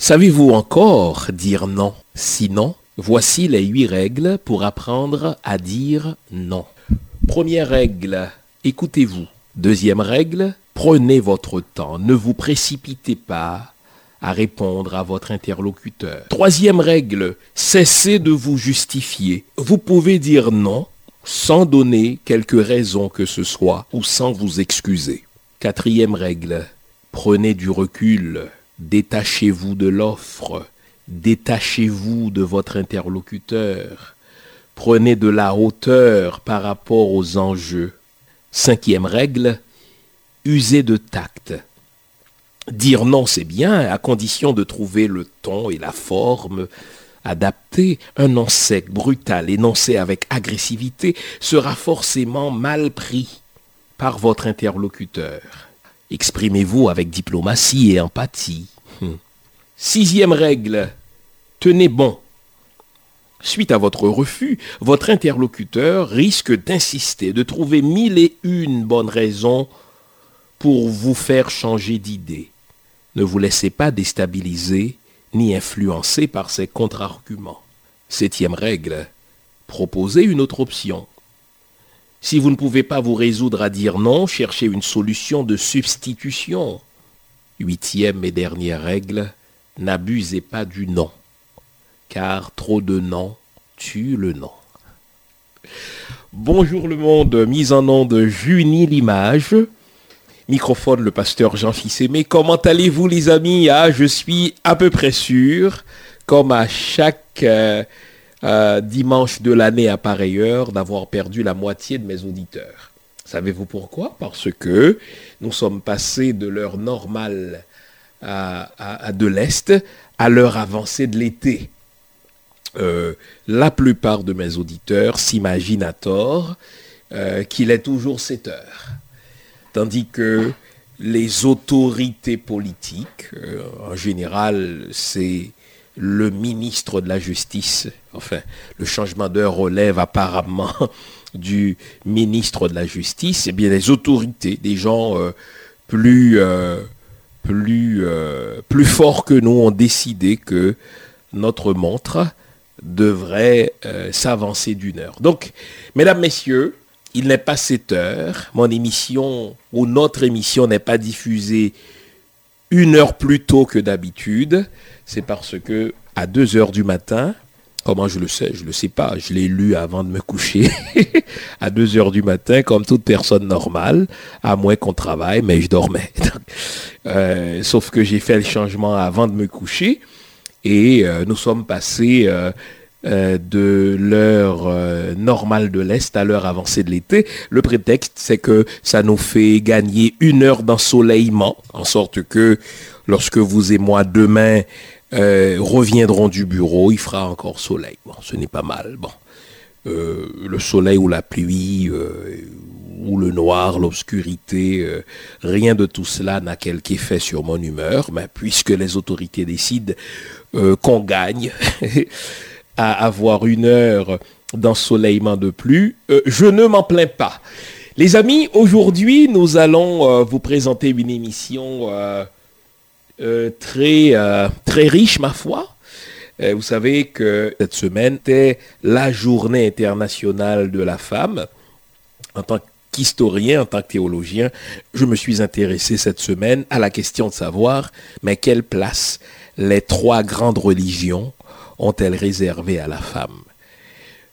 Savez-vous encore dire non? Sinon, voici les huit règles pour apprendre à dire non. Première règle, écoutez-vous. Deuxième règle, prenez votre temps, ne vous précipitez pas à répondre à votre interlocuteur. Troisième règle, cessez de vous justifier. Vous pouvez dire non sans donner quelque raison que ce soit ou sans vous excuser. Quatrième règle, prenez du recul, détachez-vous de l'offre, détachez-vous de votre interlocuteur, prenez de la hauteur par rapport aux enjeux. Cinquième règle, usez de tact. Dire non, c'est bien, à condition de trouver le ton et la forme adaptés. Un non sec, brutal, énoncé avec agressivité sera forcément mal pris par votre interlocuteur. Exprimez-vous avec diplomatie et empathie. Hum. Sixième règle, tenez bon. Suite à votre refus, votre interlocuteur risque d'insister, de trouver mille et une bonnes raisons pour vous faire changer d'idée. Ne vous laissez pas déstabiliser ni influencer par ces contre-arguments. Septième règle, proposez une autre option. Si vous ne pouvez pas vous résoudre à dire non, cherchez une solution de substitution. Huitième et dernière règle, n'abusez pas du non, car trop de non tue le non. Bonjour le monde, mise en nom de Junie l'image. Microphone, le pasteur Jean Fils-Aimé. Comment allez-vous les amis? Ah, Je suis à peu près sûr, comme à chaque euh, euh, dimanche de l'année à pareille heure, d'avoir perdu la moitié de mes auditeurs. Savez-vous pourquoi? Parce que nous sommes passés de l'heure normale à, de l'Est à l'heure avancée de l'été. Euh, la plupart de mes auditeurs s'imaginent à tort qu'il est toujours 7 heures tandis que les autorités politiques, euh, en général, c'est le ministre de la Justice, enfin, le changement d'heure relève apparemment du ministre de la Justice, et eh bien les autorités, des gens euh, plus, euh, plus, plus forts que nous ont décidé que notre montre devrait s'avancer d'une heure. Donc, mesdames, messieurs, il n'est pas 7 heures. Mon émission ou notre émission n'est pas diffusée une heure plus tôt que d'habitude. C'est parce que à 2 heures du matin, comment je le sais Je ne le sais pas. Je l'ai lu avant de me coucher. à 2 heures du matin, comme toute personne normale, à moins qu'on travaille, mais je dormais. Euh, sauf que j'ai fait le changement avant de me coucher. Et euh, nous sommes passés euh, de l'heure euh, normale de l'Est à l'heure avancée de l'été. Le prétexte, c'est que ça nous fait gagner une heure d'ensoleillement, en sorte que lorsque vous et moi demain euh, reviendrons du bureau, il fera encore soleil. Bon, ce n'est pas mal. Le soleil ou la pluie ou le noir, l'obscurité, rien de tout cela n'a quelque effet sur mon humeur, mais puisque les autorités décident qu'on gagne, à avoir une heure d'ensoleillement de plus, euh, je ne m'en plains pas. Les amis, aujourd'hui, nous allons euh, vous présenter une émission euh, très, très riche, ma foi. vous savez que cette semaine était la journée internationale de la femme. En tant qu'historien, en tant que théologien, je me suis intéressé cette semaine à la question de savoir, mais quelle place les trois grandes religions ont-elles réservé à la femme?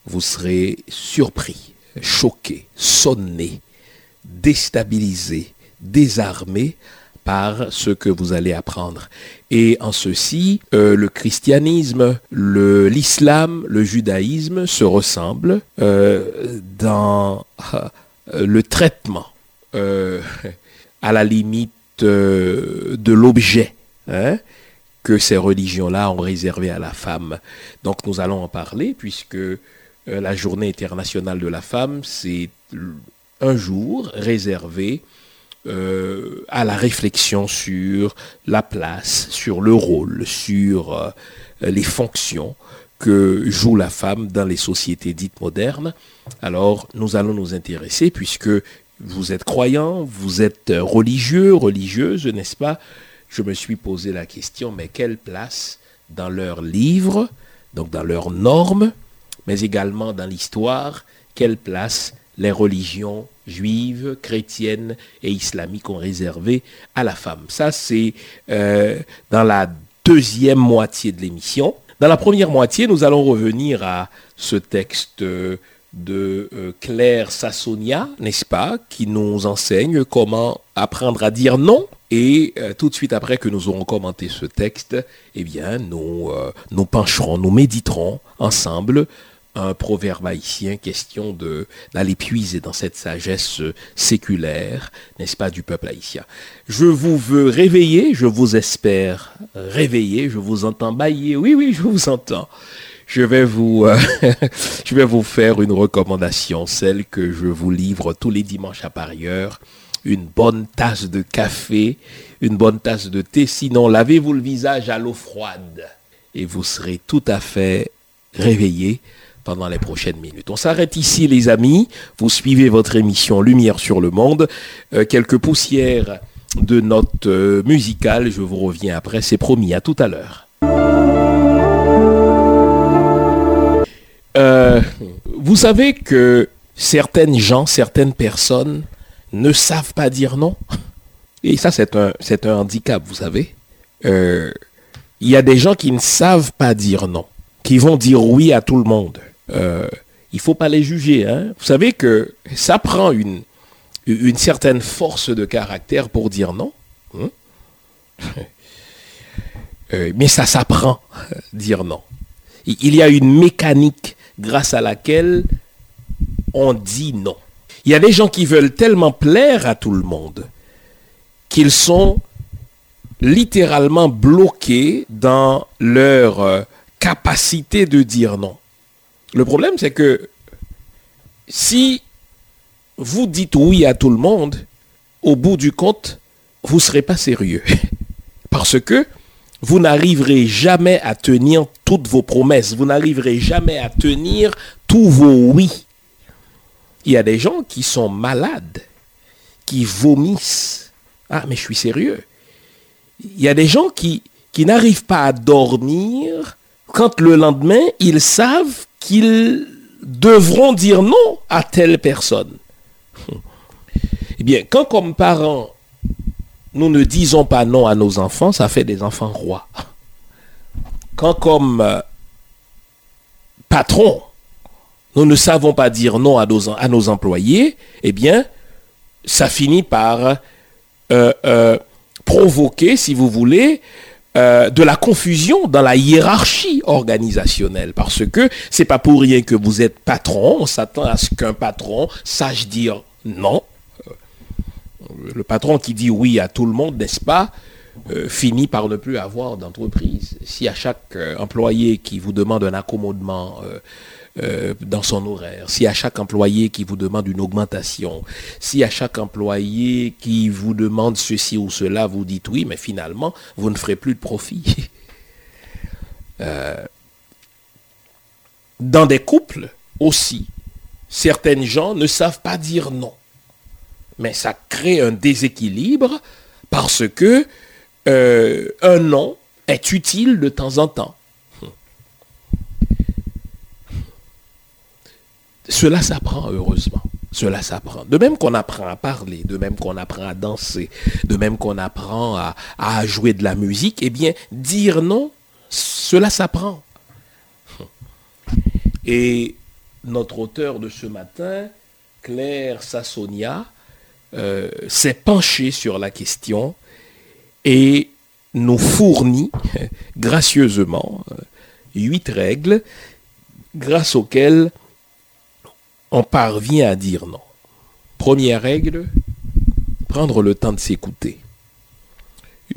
Vous serez surpris, choqué, sonné, déstabilisé, désarmé par ce que vous allez apprendre. Et en ceci, euh, le christianisme, l'islam, le, judaïsme se ressemblent euh, dans euh, le traitement, à la limite de l'objet. Hein que ces religions-là ont réservé à la femme. Donc nous allons en parler puisque euh, la journée internationale de la femme, c'est un jour réservé euh, à la réflexion sur la place, sur le rôle, sur euh, les fonctions que joue la femme dans les sociétés dites modernes. Alors nous allons nous intéresser puisque vous êtes croyant, vous êtes religieux, religieuse, n'est-ce pas? Je me suis posé la question, mais quelle place dans leurs livres, donc dans leurs normes, mais également dans l'histoire, quelle place les religions juives, chrétiennes et islamiques ont réservé à la femme? Ça, c'est euh, dans la deuxième moitié de l'émission. Dans la première moitié, nous allons revenir à ce texte de euh, Claire Sassonia, n'est-ce pas, qui nous enseigne comment apprendre à dire non. Et euh, tout de suite après que nous aurons commenté ce texte, eh bien, nous, nous pencherons, nous méditerons ensemble un proverbe haïtien, question d'aller puiser dans cette sagesse séculaire, n'est-ce pas, du peuple haïtien. Je vous veux réveiller, je vous espère réveiller, je vous entends bailler, oui, oui, je vous entends. Je vais vous, euh, je vais vous faire une recommandation, celle que je vous livre tous les dimanches à parieur. Une bonne tasse de café, une bonne tasse de thé, sinon lavez-vous le visage à l'eau froide et vous serez tout à fait réveillé pendant les prochaines minutes. On s'arrête ici les amis, vous suivez votre émission Lumière sur le monde, euh, quelques poussières de notes euh, musicales, je vous reviens après, c'est promis, à tout à l'heure. Euh, vous savez que certaines gens, certaines personnes ne savent pas dire non. Et ça, c'est un, handicap, vous savez. Il y a des gens qui ne savent pas dire non, qui vont dire oui à tout le monde. Euh, il faut pas les juger. Hein. Vous savez que ça prend une, une certaine force de caractère pour dire non. Hein. Euh, mais ça s'apprend, dire non. Il y a une mécanique grâce à laquelle on dit non. Il y a des gens qui veulent tellement plaire à tout le monde qu'ils sont littéralement bloqués dans leur euh, capacité de dire non. Le problème, c'est que si vous dites oui à tout le monde, au bout du compte, vous ne serez pas sérieux. Parce que vous n'arriverez jamais à tenir toutes vos promesses. Vous n'arriverez jamais à tenir tous vos oui. Il y a des gens qui sont malades, qui vomissent. Ah, mais je suis sérieux. Il y a des gens qui, n'arrivent pas à dormir quand le lendemain, ils savent qu'ils devront dire non à telle personne. Eh bien, quand comme parents, nous ne disons pas non à nos enfants, ça fait des enfants rois. Quand comme euh, patron, nous ne savons pas dire non à nos, employés, eh bien, ça finit par euh, euh, provoquer, si vous voulez, euh, de la confusion dans la hiérarchie organisationnelle. Parce que c'est pas pour rien que vous êtes patron. On s'attend à ce qu'un patron sache dire non. Le patron qui dit oui à tout le monde, n'est-ce pas, finit par ne plus avoir d'entreprise. Si à chaque employé qui vous demande un accommodement euh, dans son horaire, si à chaque employé qui vous demande une augmentation, si à chaque employé qui vous demande ceci ou cela, vous dites oui, mais finalement, vous ne ferez plus de profit. Euh, dans des couples aussi, certaines gens ne savent pas dire non. Mais ça crée un déséquilibre parce que euh, un non est utile de temps en temps. Cela s'apprend heureusement. Cela s'apprend. De même qu'on apprend à parler, de même qu'on apprend à danser, de même qu'on apprend à, jouer de la musique, eh bien, dire non, cela s'apprend. Et notre auteur de ce matin, Claire Sassonia, euh, s'est penchée sur la question et nous fournit gracieusement euh, huit règles grâce auxquelles on parvient à dire non. Première règle, prendre le temps de s'écouter.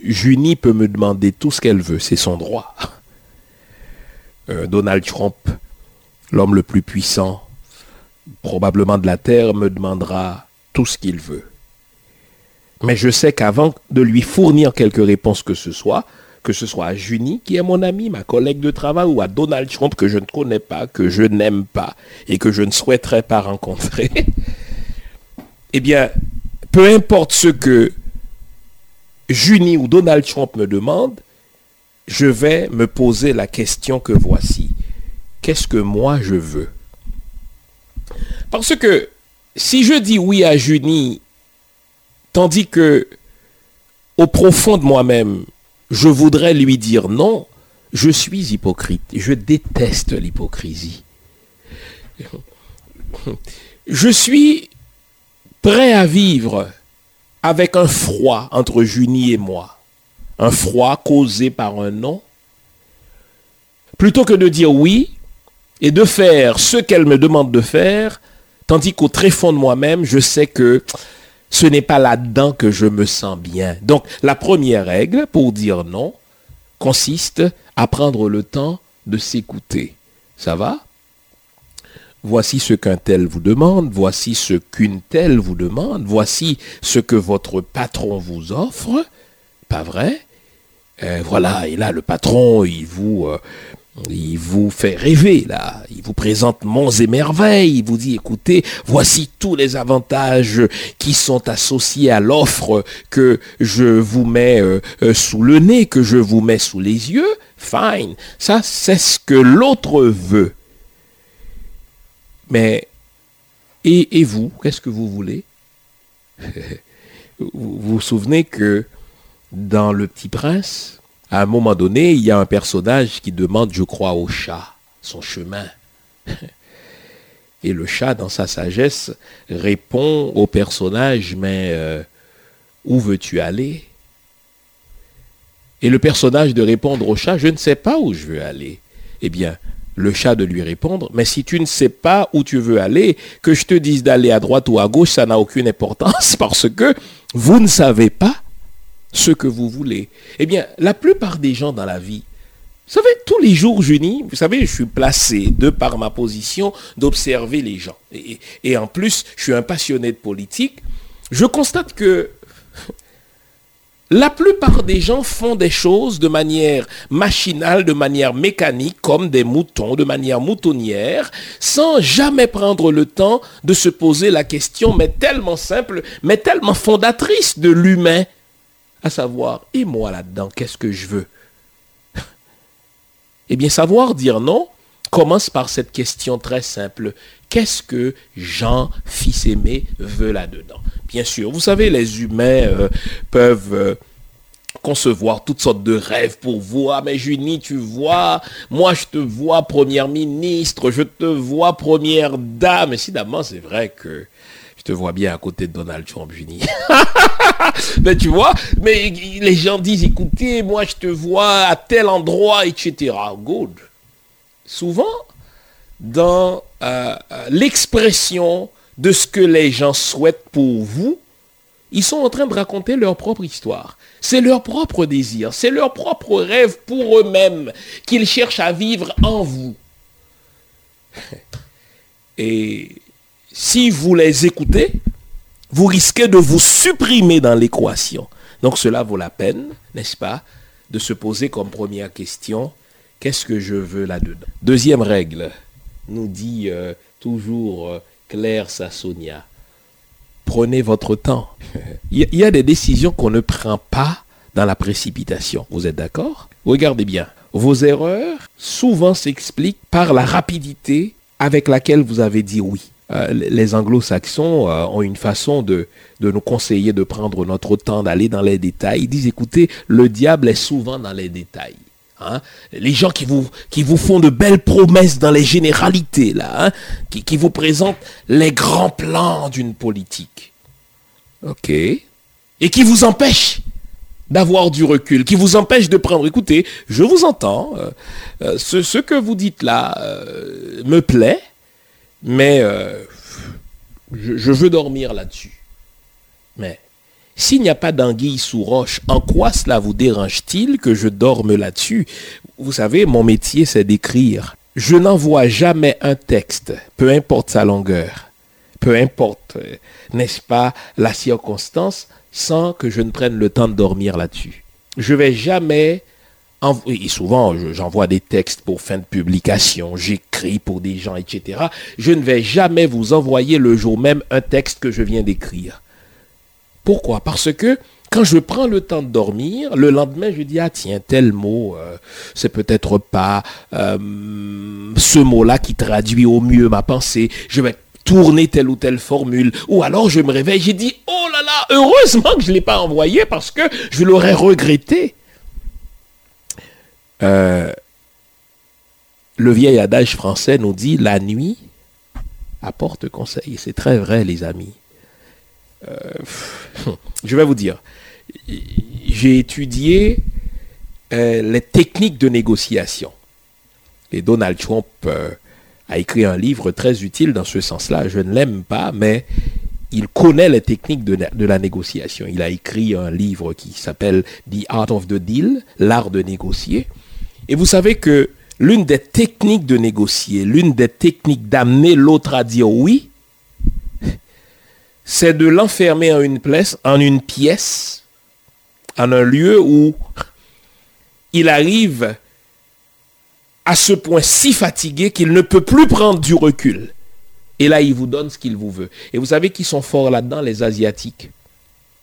Junie peut me demander tout ce qu'elle veut, c'est son droit. Euh, Donald Trump, l'homme le plus puissant, probablement de la Terre, me demandera tout ce qu'il veut. Mais je sais qu'avant de lui fournir quelque réponse que ce soit, que ce soit à Junie, qui est mon ami, ma collègue de travail, ou à Donald Trump, que je ne connais pas, que je n'aime pas et que je ne souhaiterais pas rencontrer, eh bien, peu importe ce que Juni ou Donald Trump me demande, je vais me poser la question que voici. Qu'est-ce que moi je veux? Parce que si je dis oui à Juni, tandis que au profond de moi-même, je voudrais lui dire non, je suis hypocrite. Je déteste l'hypocrisie. Je suis prêt à vivre avec un froid entre Junie et moi. Un froid causé par un non. Plutôt que de dire oui et de faire ce qu'elle me demande de faire, tandis qu'au très fond de moi-même, je sais que ce n'est pas là-dedans que je me sens bien. Donc la première règle pour dire non consiste à prendre le temps de s'écouter. Ça va? Voici ce qu'un tel vous demande, voici ce qu'une telle vous demande, voici ce que votre patron vous offre. Pas vrai? Euh, Voilà, et là le patron, il vous, euh, il vous fait rêver, là. Il vous présente monts et merveilles. Il vous dit, écoutez, voici tous les avantages qui sont associés à l'offre que je vous mets euh, sous le nez, que je vous mets sous les yeux. Fine. Ça, c'est ce que l'autre veut. Mais, et, vous, qu'est-ce que vous voulez? Vous, vous souvenez que dans Le Petit Prince, à un moment donné, il y a un personnage qui demande, je crois, au chat son chemin. Et le chat, dans sa sagesse, répond au personnage, mais euh, où veux-tu aller? Et le personnage de répondre au chat, je ne sais pas où je veux aller. Eh bien, le chat de lui répondre, mais si tu ne sais pas où tu veux aller, que je te dise d'aller à droite ou à gauche, ça n'a aucune importance parce que vous ne savez pas ce que vous voulez. Eh bien, la plupart des gens dans la vie, vous savez, tous les jours, Junie, vous savez, je suis placé, de par ma position, d'observer les gens. Et, en plus, je suis un passionné de politique. Je constate que la plupart des gens font des choses de manière machinale, de manière mécanique, comme des moutons, de manière moutonnière, sans jamais prendre le temps de se poser la question, mais tellement simple, mais tellement fondatrice de l'humain, à savoir, et moi là-dedans, qu'est-ce que je veux? Eh bien, savoir dire non commence par cette question très simple. Qu'est-ce que Jean, fils aimé, veut là-dedans? Bien sûr, vous savez, les humains euh, peuvent... Euh, concevoir toutes sortes de rêves pour vous. Ah, mais Junie, tu vois, moi je te vois première ministre, je te vois première dame. Évidemment, c'est vrai que te vois bien à côté de Donald Trump, Junie. mais tu vois, mais les gens disent, écoutez, moi je te vois à tel endroit, etc. Good. Souvent, dans euh, l'expression de ce que les gens souhaitent pour vous, ils sont en train de raconter leur propre histoire. C'est leur propre désir, c'est leur propre rêve pour eux-mêmes qu'ils cherchent à vivre en vous. Et si vous les écoutez, vous risquez de vous supprimer dans l'équation. Donc cela vaut la peine, n'est-ce pas, de se poser comme première question, qu'est-ce que je veux là-dedans? Deuxième règle, nous dit euh, toujours euh, Claire Sassonia prenez votre temps. Il y a des décisions qu'on ne prend pas dans la précipitation. Vous êtes d'accord? Regardez bien. Vos erreurs souvent s'expliquent par la rapidité avec laquelle vous avez dit oui. Euh, les anglo-saxons euh, ont une façon de, nous conseiller de prendre notre temps, d'aller dans les détails. Ils disent, écoutez, le diable est souvent dans les détails. Hein? Les gens qui vous, font de belles promesses dans les généralités, là, hein? qui, vous présentent les grands plans d'une politique. OK. Et qui vous empêchent d'avoir du recul, qui vous empêchent de prendre. Écoutez, je vous entends. Euh, ce, que vous dites là me plaît, mais je, je veux dormir là-dessus. Mais s'il n'y a pas d'anguille sous roche, en quoi cela vous dérange-t-il que je dorme là-dessus? Vous savez, mon métier, c'est d'écrire. Je n'envoie jamais un texte, peu importe sa longueur, peu importe, euh, n'est-ce pas, la circonstance, sans que je ne prenne le temps de dormir là-dessus. Je vais jamais et souvent, j'envoie des textes pour fin de publication, j'écris pour des gens, etc. Je ne vais jamais vous envoyer le jour même un texte que je viens d'écrire. Pourquoi? Parce que quand je prends le temps de dormir, le lendemain, je dis, ah tiens, tel mot, euh, c'est peut-être pas euh, ce mot-là qui traduit au mieux ma pensée. Je vais tourner telle ou telle formule. Ou alors je me réveille, j'ai dit, oh là là, heureusement que je ne l'ai pas envoyé parce que je l'aurais regretté. Euh, le vieil adage français nous dit, la nuit apporte conseil. C'est très vrai, les amis. je vais vous dire, j'ai étudié euh, les techniques de négociation. Et Donald Trump euh, a écrit un livre très utile dans ce sens-là. Je ne l'aime pas, mais il connaît les techniques de, la négociation. Il a écrit un livre qui s'appelle The Art of the Deal, l'art de négocier. Et vous savez que l'une des techniques de négocier, l'une des techniques d'amener l'autre à dire oui, c'est de l'enfermer en une pièce, en une pièce en un lieu où il arrive à ce point si fatigué qu'il ne peut plus prendre du recul. Et là, il vous donne ce qu'il vous veut. Et vous savez qui sont forts là-dedans, les Asiatiques.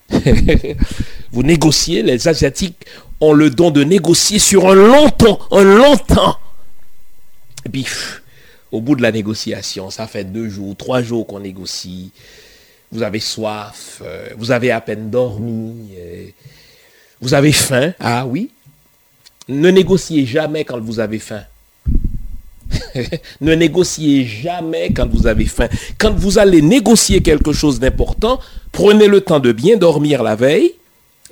vous négociez, les Asiatiques ont le don de négocier sur un long temps, un long temps. Et puis, au bout de la négociation, ça fait deux jours, trois jours qu'on négocie. Vous avez soif, euh, vous avez à peine dormi. Vous avez faim Ah oui. Ne négociez jamais quand vous avez faim. ne négociez jamais quand vous avez faim. Quand vous allez négocier quelque chose d'important, prenez le temps de bien dormir la veille,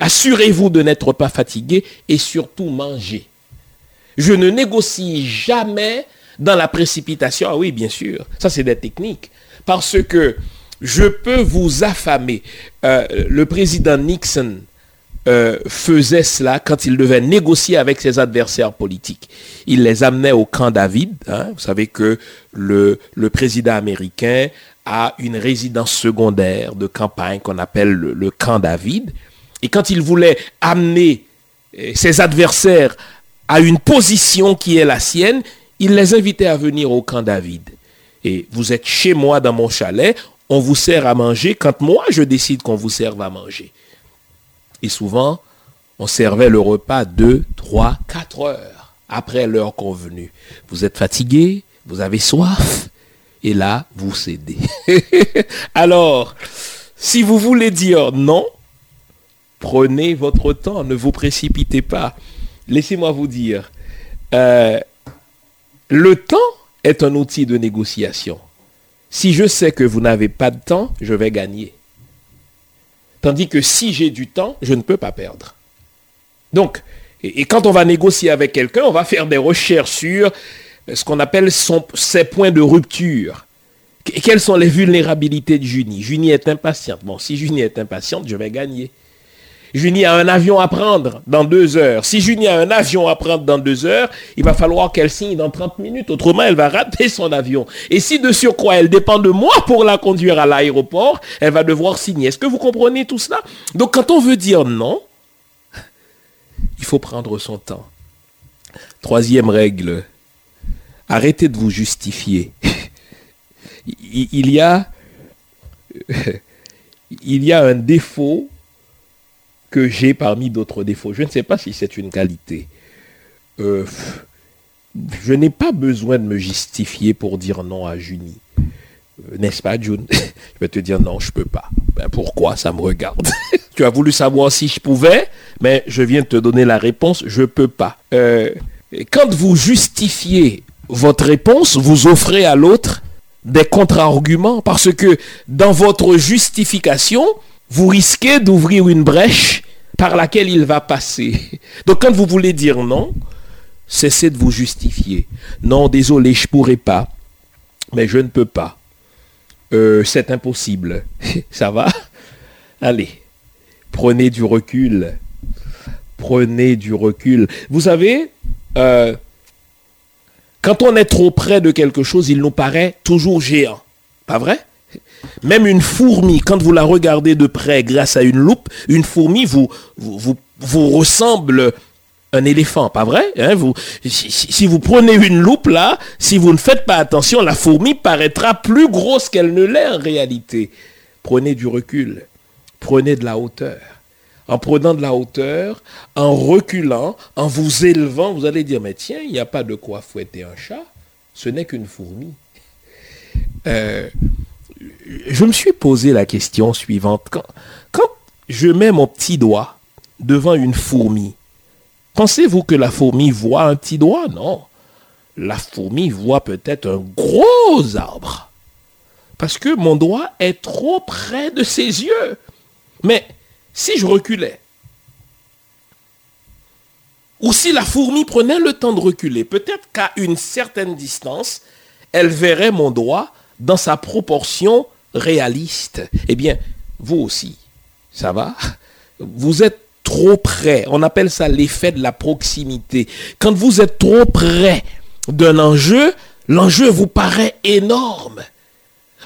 assurez-vous de n'être pas fatigué et surtout mangez. Je ne négocie jamais dans la précipitation. Ah oui, bien sûr, ça c'est des techniques. Parce que je peux vous affamer. Euh, le président Nixon, euh, faisait cela quand il devait négocier avec ses adversaires politiques. Il les amenait au camp David. Hein. Vous savez que le, président américain a une résidence secondaire de campagne qu'on appelle le, le, camp David. Et quand il voulait amener euh, ses adversaires à une position qui est la sienne, il les invitait à venir au camp David. Et vous êtes chez moi dans mon chalet, on vous sert à manger quand moi je décide qu'on vous serve à manger. Et souvent, on servait le repas 2, 3, 4 heures après l'heure convenue. Vous êtes fatigué, vous avez soif, et là, vous cédez. Alors, si vous voulez dire non, prenez votre temps, ne vous précipitez pas. Laissez-moi vous dire, euh, le temps est un outil de négociation. Si je sais que vous n'avez pas de temps, je vais gagner. Tandis que si j'ai du temps, je ne peux pas perdre. Donc, et, quand on va négocier avec quelqu'un, on va faire des recherches sur ce qu'on appelle ses points de rupture. quelles sont les vulnérabilités de Junie? Junie est impatiente. Bon, si Junie est impatiente, je vais gagner. Junie a un avion à prendre dans deux heures. Si Junie a un avion à prendre dans deux heures, il va falloir qu'elle signe dans 30 minutes. Autrement, elle va rater son avion. Et si de surcroît, elle dépend de moi pour la conduire à l'aéroport, elle va devoir signer. Est-ce que vous comprenez tout cela? Donc quand on veut dire non, il faut prendre son temps. Troisième règle, arrêtez de vous justifier. il y a, il y a un défaut j'ai parmi d'autres défauts. Je ne sais pas si c'est une qualité. Euh, je n'ai pas besoin de me justifier pour dire non à Junie. Euh, n'est-ce pas, June? Je vais te dire non, je peux pas. Ben, pourquoi? Ça me regarde. tu as voulu savoir si je pouvais, mais je viens de te donner la réponse, je peux pas. Euh, quand vous justifiez votre réponse, vous offrez à l'autre des contre-arguments parce que dans votre justification, vous risquez d'ouvrir une brèche par laquelle il va passer. Donc quand vous voulez dire non, cessez de vous justifier. Non, désolé, je ne pourrai pas. Mais je ne peux pas. Euh, c'est impossible. Ça va? Allez, prenez du recul. Prenez du recul. Vous savez, euh, quand on est trop près de quelque chose, il nous paraît toujours géant. Pas vrai? Même une fourmi, quand vous la regardez de près grâce à une loupe, une fourmi vous, vous, vous, ressemble un éléphant, pas vrai hein? si, vous prenez une loupe là, si vous ne faites pas attention, la fourmi paraîtra plus grosse qu'elle ne l'est en réalité. Prenez du recul, prenez de la hauteur. en prenant de la hauteur, en reculant, en vous élevant, vous allez dire, mais tiens, il n'y a pas de quoi fouetter un chat, ce n'est qu'une fourmi. Euh, je me suis posé la question suivante. Quand, je mets mon petit doigt devant une fourmi, pensez-vous que la fourmi voit un petit doigt? Non. La fourmi voit peut-être un gros arbre. Parce que mon doigt est trop près de ses yeux. Mais si je reculais, ou si la fourmi prenait le temps de reculer, peut-être qu'à une certaine distance, elle verrait mon doigt dans sa proportion réaliste. Eh bien, vous aussi, ça va? Vous êtes trop près. On appelle ça l'effet de la proximité. Quand vous êtes trop près d'un enjeu, l'enjeu vous paraît énorme.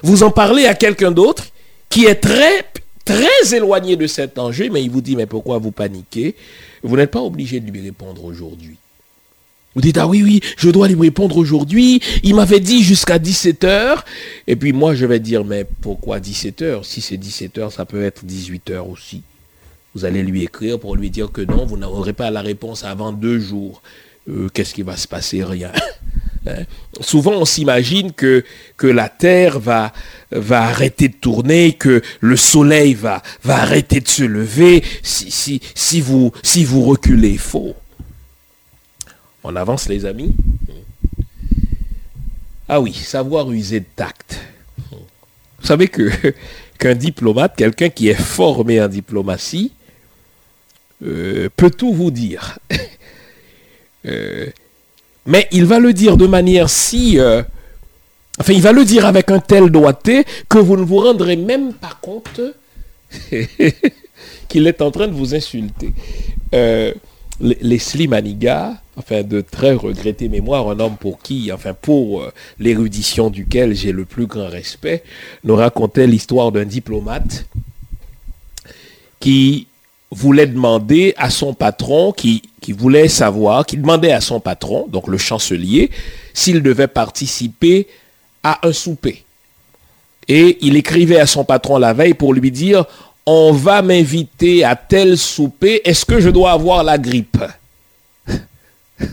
Vous en parlez à quelqu'un d'autre qui est très, très éloigné de cet enjeu, mais il vous dit, mais pourquoi vous paniquez? Vous n'êtes pas obligé de lui répondre aujourd'hui. Vous dites, ah oui, oui, je dois lui répondre aujourd'hui. Il m'avait dit jusqu'à 17h. Et puis moi, je vais dire, mais pourquoi 17h Si c'est 17h, ça peut être 18h aussi. Vous allez lui écrire pour lui dire que non, vous n'aurez pas la réponse avant deux jours. Euh, qu'est-ce qui va se passer? Rien. Hein? Souvent, on s'imagine que, la Terre va, va arrêter de tourner, que le Soleil va, va arrêter de se lever si, si, si, vous, si vous reculez. Faux. On avance les amis Ah oui, savoir user de tact. Vous savez que qu'un diplomate, quelqu'un qui est formé en diplomatie, euh, peut tout vous dire. Euh, mais il va le dire de manière si... Euh, enfin, il va le dire avec un tel doigté que vous ne vous rendrez même pas compte qu'il est en train de vous insulter. Leslie Maniga, enfin de très regretté mémoire, un homme pour qui, enfin pour euh, l'érudition duquel j'ai le plus grand respect, nous racontait l'histoire d'un diplomate qui voulait demander à son patron, qui, qui voulait savoir, qui demandait à son patron, donc le chancelier, s'il devait participer à un souper. Et il écrivait à son patron la veille pour lui dire, on va m'inviter à tel souper, est-ce que je dois avoir la grippe?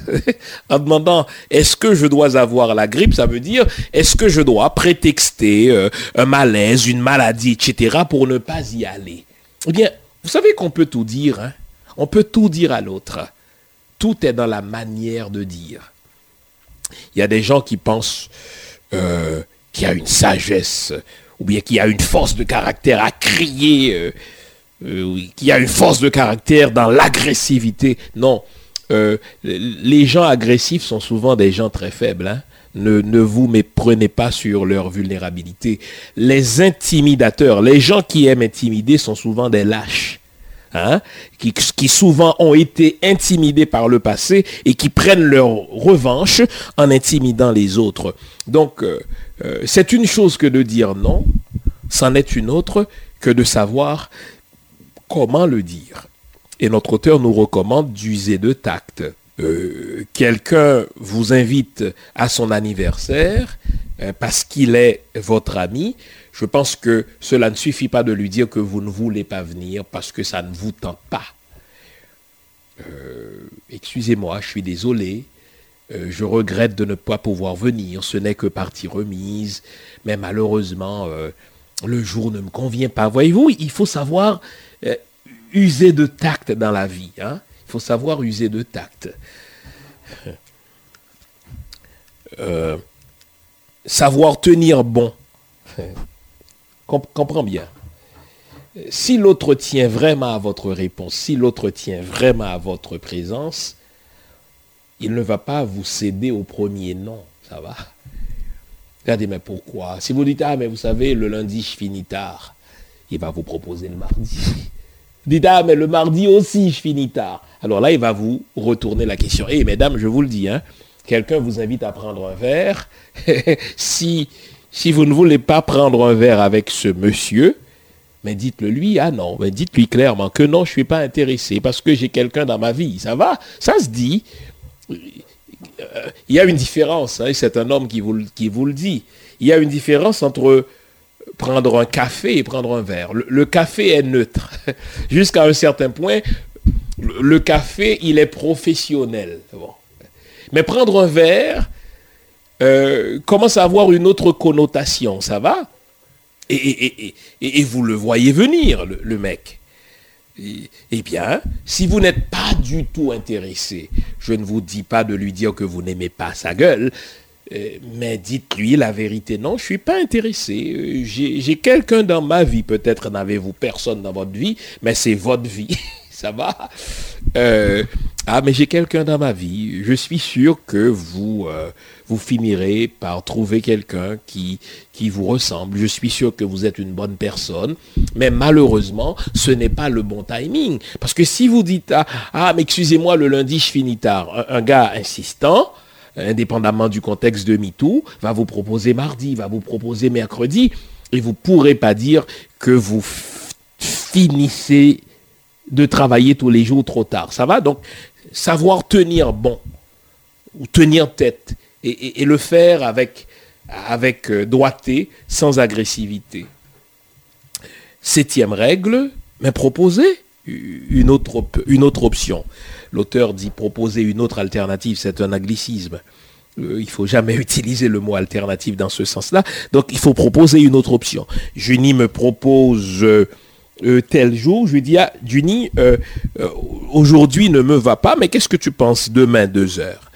En demandant est-ce que je dois avoir la grippe, ça veut dire est-ce que je dois prétexter euh, un malaise, une maladie, etc. pour ne pas y aller? Eh bien, vous savez qu'on peut tout dire, hein? on peut tout dire à l'autre. Tout est dans la manière de dire. Il y a des gens qui pensent euh, qu'il y a une sagesse ou bien qui a une force de caractère à crier, euh, euh, qui a une force de caractère dans l'agressivité. Non, euh, les gens agressifs sont souvent des gens très faibles. Hein. Ne, vous méprenez pas sur leur vulnérabilité. Les intimidateurs, les gens qui aiment intimider sont souvent des lâches. Hein, qui, qui, souvent ont été intimidés par le passé et qui prennent leur revanche en intimidant les autres. Donc, euh, c'est une chose que de dire non, c'en est une autre que de savoir comment le dire. Et notre auteur nous recommande d'user de tact. Euh, quelqu'un vous invite à son anniversaire euh, parce qu'il est votre ami, je pense que cela ne suffit pas de lui dire que vous ne voulez pas venir parce que ça ne vous tente pas. Excusez-moi, je suis désolé, euh, je regrette de ne pas pouvoir venir, ce n'est que partie remise, mais malheureusement, euh, le jour ne me convient pas. Voyez-vous, il faut savoir euh, user de tact dans la vie. Hein. Il faut savoir user de tact. savoir tenir bon. comprends bien. Si l'autre tient vraiment à votre réponse, si l'autre tient vraiment à votre présence, il ne va pas vous céder au premier nom. Ça va Regardez, mais pourquoi? Si vous dites, ah, mais vous savez, le lundi, je finis tard, il va vous proposer le mardi. Dites, ah, mais le mardi aussi, je finis tard. Alors là, il va vous retourner la question. Eh, mesdames, je vous le dis, hein, quelqu'un vous invite à prendre un verre. si, si vous ne voulez pas prendre un verre avec ce monsieur, mais dites-le lui, ah non, mais dites-lui clairement que non, je ne suis pas intéressé parce que j'ai quelqu'un dans ma vie. Ça va? Ça se dit il y a une différence, hein, c'est un homme qui vous, le dit. Il y a une différence entre prendre un café et prendre un verre. Le, café est neutre. Jusqu'à un certain point, le, café, il est professionnel. Mais prendre un verre euh, commence à avoir une autre connotation, ça va? Et, vous le voyez venir, le, mec. Eh bien, si vous n'êtes pas du tout intéressé, je ne vous dis pas de lui dire que vous n'aimez pas sa gueule, euh, mais dites-lui la vérité. Non, je ne suis pas intéressé. Euh, j'ai quelqu'un dans ma vie. Peut-être n'avez-vous personne dans votre vie, mais c'est votre vie. Ça va? Euh, Ah, mais j'ai quelqu'un dans ma vie. Je suis sûr que vous, vous finirez par trouver quelqu'un qui, vous ressemble. Je suis sûr que vous êtes une bonne personne. Mais malheureusement, ce n'est pas le bon timing. Parce que si vous dites, ah, ah mais excusez-moi, le lundi, je finis tard. un gars insistant, indépendamment du contexte de MeToo, va vous proposer mardi, va vous proposer mercredi, et vous ne pourrez pas dire que vous finissez de travailler tous les jours trop tard. Ça va? Savoir tenir bon, ou tenir tête, et, le faire avec, avec euh, doigté, sans agressivité. Septième règle, mais proposer une autre, option. L'auteur dit proposer une autre alternative, c'est un anglicisme. Euh, il faut jamais utiliser le mot alternative dans ce sens-là. Donc il faut proposer une autre option. Juni me propose euh, euh, tel jour. Je lui dis, ah, Juni, aujourd'hui ne me va pas, mais qu'est-ce que tu penses demain, deux heures?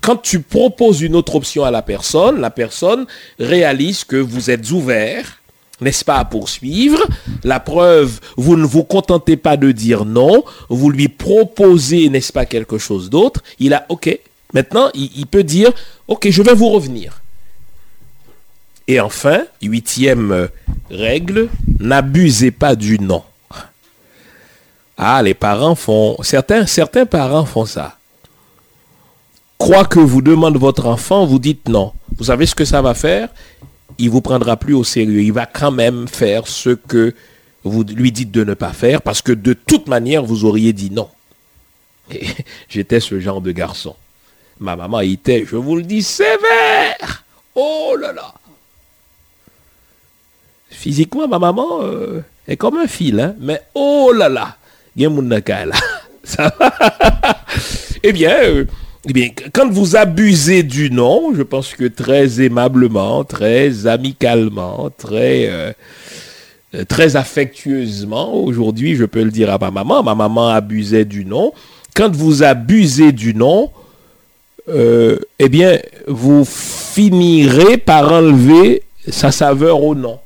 Quand tu proposes une autre option à la personne, la personne réalise que vous êtes ouvert n'est-ce pas, à poursuivre. La preuve, vous ne vous contentez pas de dire non, vous lui proposez, n'est-ce pas, quelque chose d'autre. Il a, ok, maintenant, il, peut dire, ok, je vais vous revenir. Et enfin, huitième règle, n'abusez pas du non. Ah, les parents font, certains, certains parents font ça. Quoi que vous demande votre enfant, vous dites non. Vous savez ce que ça va faire? Il vous prendra plus au sérieux. Il va quand même faire ce que vous lui dites de ne pas faire parce que de toute manière, vous auriez dit non. J'étais ce genre de garçon. Ma maman était, je vous le dis, sévère. Oh là là. Physiquement, ma maman euh, est comme un fil, hein, mais oh là là. Ça eh bien, euh, eh bien, quand vous abusez du nom, je pense que très aimablement, très amicalement, très, euh, très affectueusement, aujourd'hui, je peux le dire à ma maman, ma maman abusait du nom. Quand vous abusez du nom, eh bien, vous finirez par enlever sa saveur au nom.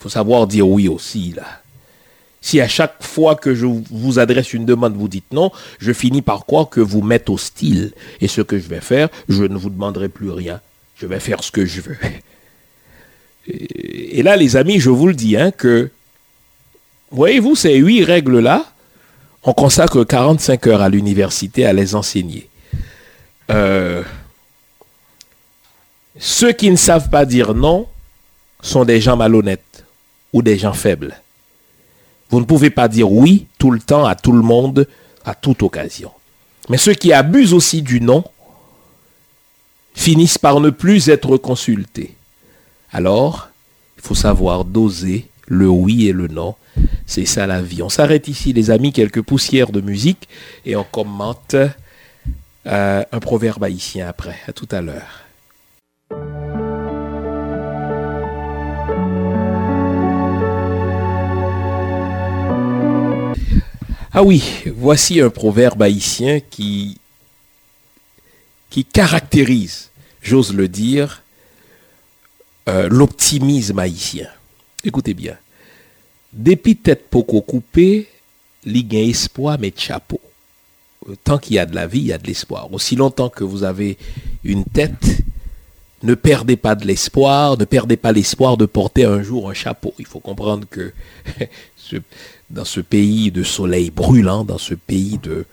Faut savoir dire oui aussi, là. Si à chaque fois que je vous adresse une demande, vous dites non, je finis par croire que vous m'êtes hostile. Et ce que je vais faire, je ne vous demanderai plus rien. Je vais faire ce que je veux. Et là, les amis, je vous le dis, hein, que, voyez-vous, ces huit règles-là, on consacre 45 heures à l'université à les enseigner. Euh, ceux qui ne savent pas dire non sont des gens malhonnêtes ou des gens faibles. Vous ne pouvez pas dire oui tout le temps à tout le monde, à toute occasion. Mais ceux qui abusent aussi du non finissent par ne plus être consultés. Alors, il faut savoir doser le oui et le non. C'est ça la vie. On s'arrête ici, les amis, quelques poussières de musique et on commente euh, un proverbe haïtien après. À tout à l'heure. Ah oui, voici un proverbe haïtien qui, qui caractérise, j'ose le dire, euh, l'optimisme haïtien. Écoutez bien. Depuis tête poco coupée, a espoir, mais chapeau. Tant qu'il y a de la vie, il y a de l'espoir. Aussi longtemps que vous avez une tête, ne perdez pas de l'espoir, ne perdez pas l'espoir de porter un jour un chapeau. Il faut comprendre que dans ce pays de soleil brûlant, dans ce pays de,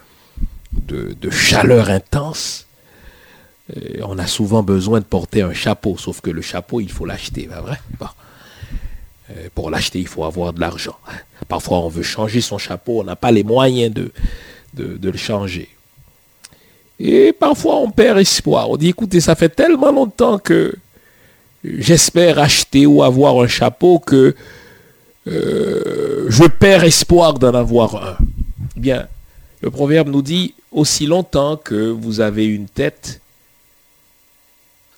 chaleur intense, euh, on a souvent besoin de porter un chapeau, sauf que le chapeau, il faut l'acheter, pas vrai? Euh, Pour l'acheter, il faut avoir de l'argent. Parfois, on veut changer son chapeau, on n'a pas les moyens de, de, le changer. Et parfois, on perd espoir. On dit, écoutez, ça fait tellement longtemps que j'espère acheter ou avoir un chapeau que euh, je perds espoir d'en avoir un. Eh bien, le proverbe nous dit, aussi longtemps que vous avez une tête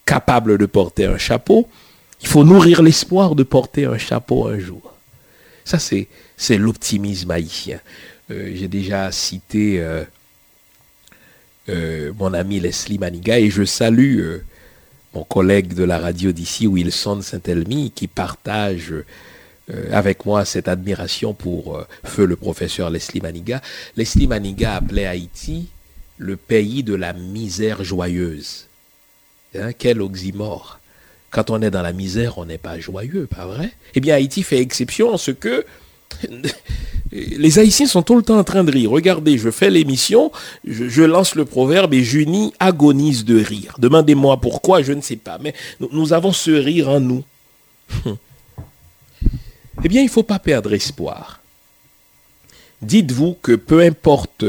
capable de porter un chapeau, il faut nourrir l'espoir de porter un chapeau un jour. Ça, c'est, l'optimisme haïtien. Euh, j'ai déjà cité euh, mon ami Leslie Maniga et je salue mon collègue de la radio d'ici, Wilson Saint-Elmy, qui partage avec moi cette admiration pour euh, feu le professeur Leslie Maniga. Leslie Maniga appelait Haïti le pays de la misère joyeuse. Hein, quel oxymore. Quand on est dans la misère, on n'est pas joyeux, pas vrai? Eh bien, Haïti fait exception en ce que les Haïtiens sont tout le temps en train de rire. Regardez, je fais l'émission, je, lance le proverbe et Junie agonise de rire. Demandez-moi pourquoi, je ne sais pas. Mais nous avons ce rire en nous. eh bien, il ne faut pas perdre espoir. Dites-vous que peu importe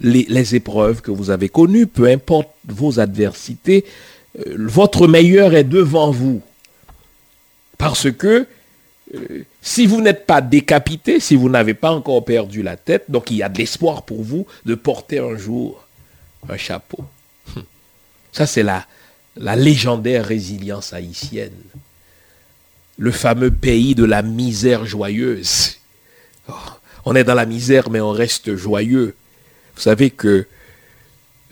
les, épreuves que vous avez connues, peu importe vos adversités, euh, votre meilleur est devant vous. Parce que euh, si vous n'êtes pas décapité, si vous n'avez pas encore perdu la tête, donc il y a de l'espoir pour vous de porter un jour un chapeau. Ça, c'est la, la légendaire résilience haïtienne le fameux pays de la misère joyeuse. Oh, on est dans la misère, mais on reste joyeux. Vous savez que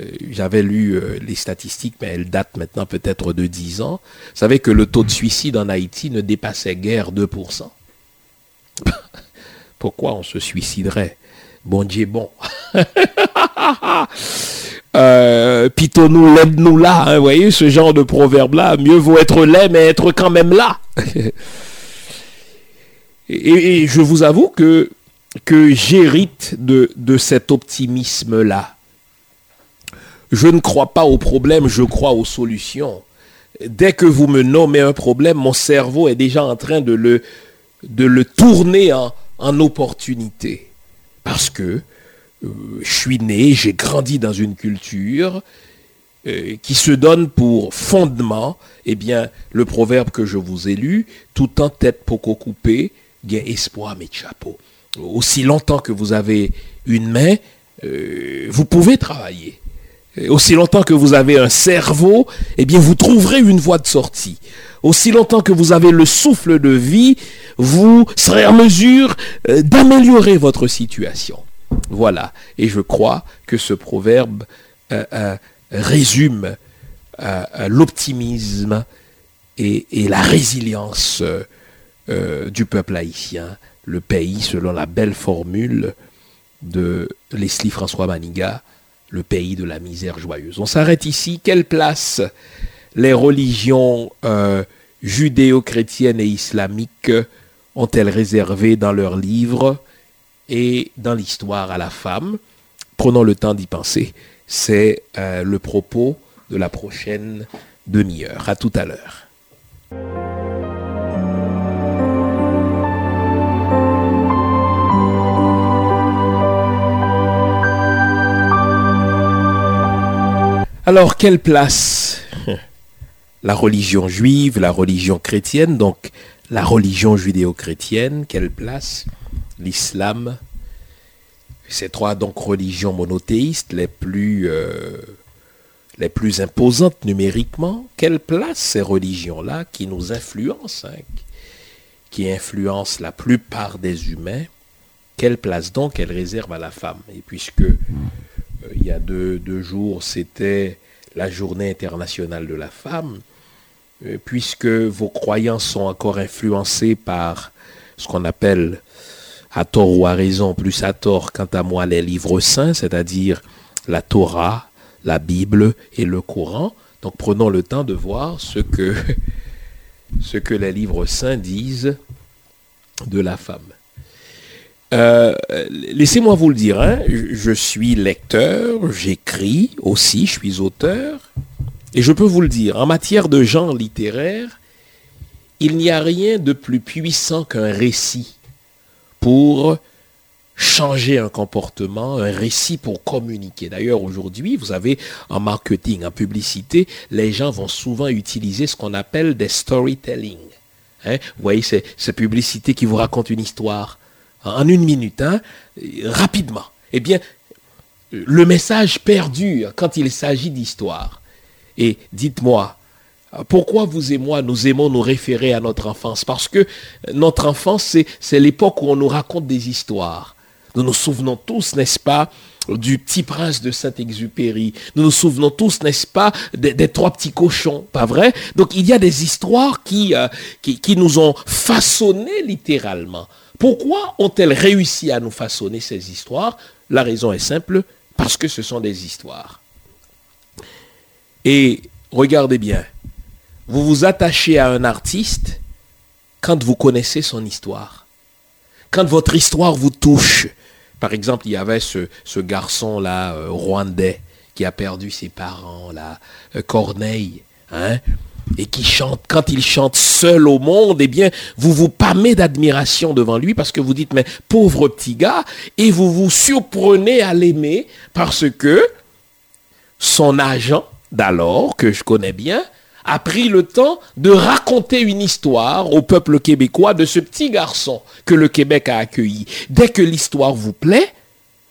euh, j'avais lu euh, les statistiques, mais elles datent maintenant peut-être de 10 ans. Vous savez que le taux de suicide en Haïti ne dépassait guère 2%. Pourquoi on se suiciderait? Bon Dieu, bon. euh, nous l'aide-nous là. Hein, voyez, ce genre de proverbe-là. Mieux vaut être laid, mais être quand même là. et, je vous avoue que, que j'hérite de, de cet optimisme-là. Je ne crois pas aux problèmes, je crois aux solutions. Dès que vous me nommez un problème, mon cerveau est déjà en train de le, de le tourner en, en opportunité. Parce que je suis né, j'ai grandi dans une culture euh, qui se donne pour fondement, eh bien, le proverbe que je vous ai lu, tout en tête poco coupé, gain espoir mes chapeaux. Aussi longtemps que vous avez une main, euh, vous pouvez travailler. Aussi longtemps que vous avez un cerveau, eh bien, vous trouverez une voie de sortie. Aussi longtemps que vous avez le souffle de vie, vous serez en mesure d'améliorer votre situation. Voilà. Et je crois que ce proverbe euh, euh, résume euh, l'optimisme et, la résilience du peuple haïtien, le pays, selon la belle formule de Leslie François Maniga, le pays de la misère joyeuse. On s'arrête ici. Quelle place les religions judéo-chrétiennes et islamiques ont-elles réservé dans leurs livres? Et dans l'histoire à la femme. Prenons le temps d'y penser. C'est euh, le propos de la prochaine demi-heure. À tout à l'heure. Alors, quelle place la religion juive, la religion chrétienne, donc la religion judéo-chrétienne, quelle place l'islam, ces trois donc religions monothéistes les plus, euh, les plus imposantes numériquement, quelle place ces religions-là qui nous influencent, hein, qui influencent la plupart des humains, quelle place donc elles réservent à la femme? Et puisque euh, il y a deux, deux jours, c'était la journée internationale de la femme, euh, puisque vos croyances sont encore influencées par ce qu'on appelle à tort ou à raison, plus à tort, quant à moi, les livres saints, c'est-à-dire la Torah, la Bible et le Coran. Donc prenons le temps de voir ce que, les livres saints disent de la femme. Euh, laissez-moi vous le dire, hein, je suis lecteur, j'écris aussi, je suis auteur, et je peux vous le dire, en matière de genre littéraire, il n'y a rien de plus puissant qu'un récit pour changer un comportement, un récit pour communiquer. D'ailleurs, aujourd'hui, vous avez en marketing, en publicité, les gens vont souvent utiliser ce qu'on appelle des storytelling. Hein? Vous voyez, c'est ces publicités qui vous racontent une histoire en une minute, hein? rapidement. Eh bien, le message perdure quand il s'agit d'histoire. Et dites-moi, pourquoi vous et moi, nous aimons nous référer à notre enfance? Parce que notre enfance, c'est l'époque où on nous raconte des histoires. Nous nous souvenons tous, n'est-ce pas, du petit prince de Saint-Exupéry. Nous nous souvenons tous, n'est-ce pas, des, trois petits cochons, pas vrai? Donc il y a des histoires qui, euh, qui nous ont façonnés littéralement. Pourquoi ont-elles réussi à nous façonner ces histoires? La raison est simple, parce que ce sont des histoires. Et regardez bien, vous vous attachez à un artiste quand vous connaissez son histoire. Quand votre histoire vous touche. Par exemple, il y avait ce, garçon-là, euh, rwandais, qui a perdu ses parents, là, euh, Corneille, hein, et qui chante, quand il chante seul au monde, eh bien, vous vous pâmez d'admiration devant lui parce que vous dites, mais pauvre petit gars, et vous vous surprenez à l'aimer parce que son agent d'alors, que je connais bien, a pris le temps de raconter une histoire au peuple québécois de ce petit garçon que le Québec a accueilli. Dès que l'histoire vous plaît,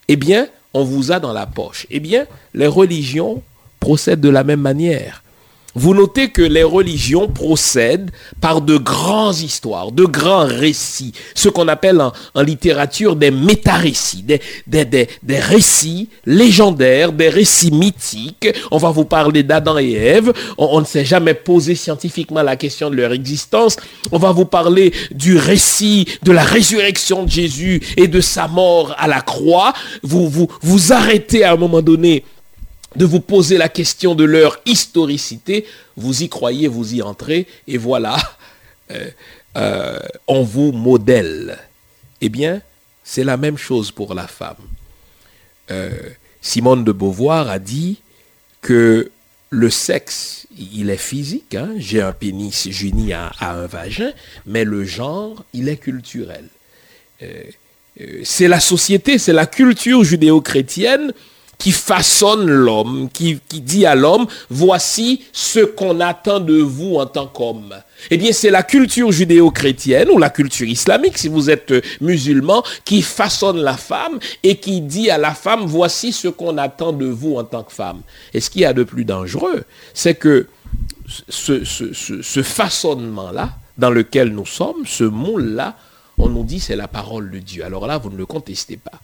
eh bien, on vous a dans la poche. Eh bien, les religions procèdent de la même manière. Vous notez que les religions procèdent par de grands histoires, de grands récits, ce qu'on appelle en, littérature des méta-récits, des, des, récits légendaires, des récits mythiques. On va vous parler d'Adam et Ève. On, ne s'est jamais posé scientifiquement la question de leur existence. On va vous parler du récit de la résurrection de Jésus et de sa mort à la croix. Vous, vous arrêtez à un moment donné de vous poser la question de leur historicité, vous y croyez, vous y entrez, et voilà, euh, euh, on vous modèle. Eh bien, c'est la même chose pour la femme. Euh, Simone de Beauvoir a dit que le sexe, il est physique, hein. j'ai un pénis, j'unis à, un vagin, mais le genre, il est culturel. c'est la société, c'est la culture judéo-chrétienne qui façonne l'homme, qui, dit à l'homme, voici ce qu'on attend de vous en tant qu'homme. Eh bien, c'est la culture judéo-chrétienne ou la culture islamique, si vous êtes musulman, qui façonne la femme et qui dit à la femme, voici ce qu'on attend de vous en tant que femme. Et ce qu'il y a de plus dangereux, c'est que ce, ce façonnement-là, dans lequel nous sommes, ce moule-là, on nous dit c'est la parole de Dieu. Alors là, vous ne le contestez pas.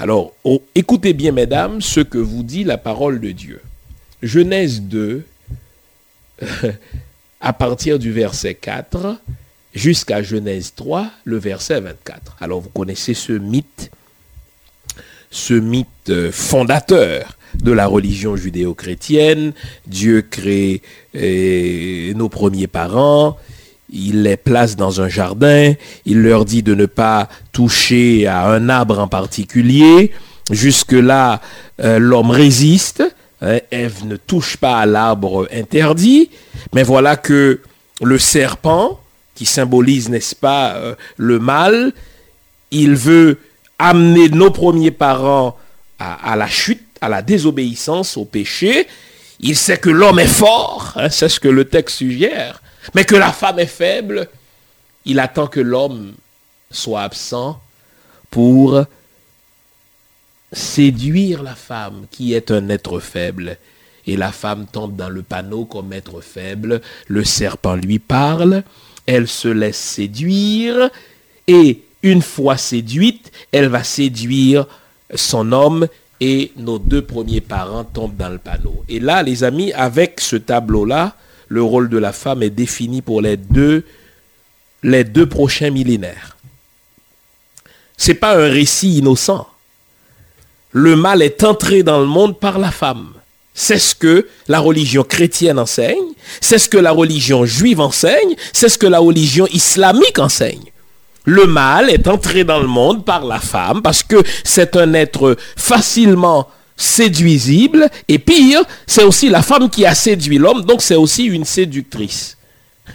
Alors, oh, écoutez bien, mesdames, ce que vous dit la parole de Dieu. Genèse 2, à partir du verset 4 jusqu'à Genèse 3, le verset 24. Alors, vous connaissez ce mythe, ce mythe euh, fondateur de la religion judéo-chrétienne. Dieu crée euh, nos premiers parents, il les place dans un jardin, il leur dit de ne pas toucher à un arbre en particulier. Jusque-là, euh, l'homme résiste. Hein, Ève ne touche pas à l'arbre interdit. Mais voilà que le serpent, qui symbolise, n'est-ce pas, euh, le mal, il veut amener nos premiers parents à, la chute, à la désobéissance, au péché. Il sait que l'homme est fort, hein, c'est ce que le texte suggère mais que la femme est faible, il attend que l'homme soit absent pour séduire la femme qui est un être faible. Et la femme tombe dans le panneau comme être faible, le serpent lui parle, elle se laisse séduire, et une fois séduite, elle va séduire son homme et nos deux premiers parents tombent dans le panneau. Et là, les amis, avec ce tableau-là, le rôle de la femme est défini pour les deux, les deux prochains millénaires. Ce n'est pas un récit innocent. Le mal est entré dans le monde par la femme. C'est ce que la religion chrétienne enseigne, c'est ce que la religion juive enseigne, c'est ce que la religion islamique enseigne. Le mal est entré dans le monde par la femme parce que c'est un être facilement séduisible. Et pire, c'est aussi la femme qui a séduit l'homme, donc c'est aussi une séductrice.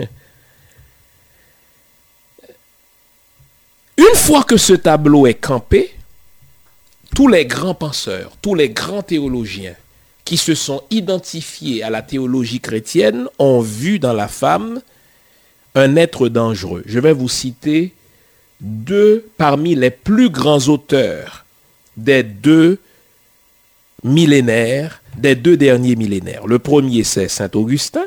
Une fois que ce tableau est campé, tous les grands penseurs, tous les grands théologiens qui se sont identifiés à la théologie chrétienne ont vu dans la femme un être dangereux. Je vais vous citer deux parmi les plus grands auteurs des deux millénaires, des deux derniers millénaires. Le premier, c'est Saint Augustin.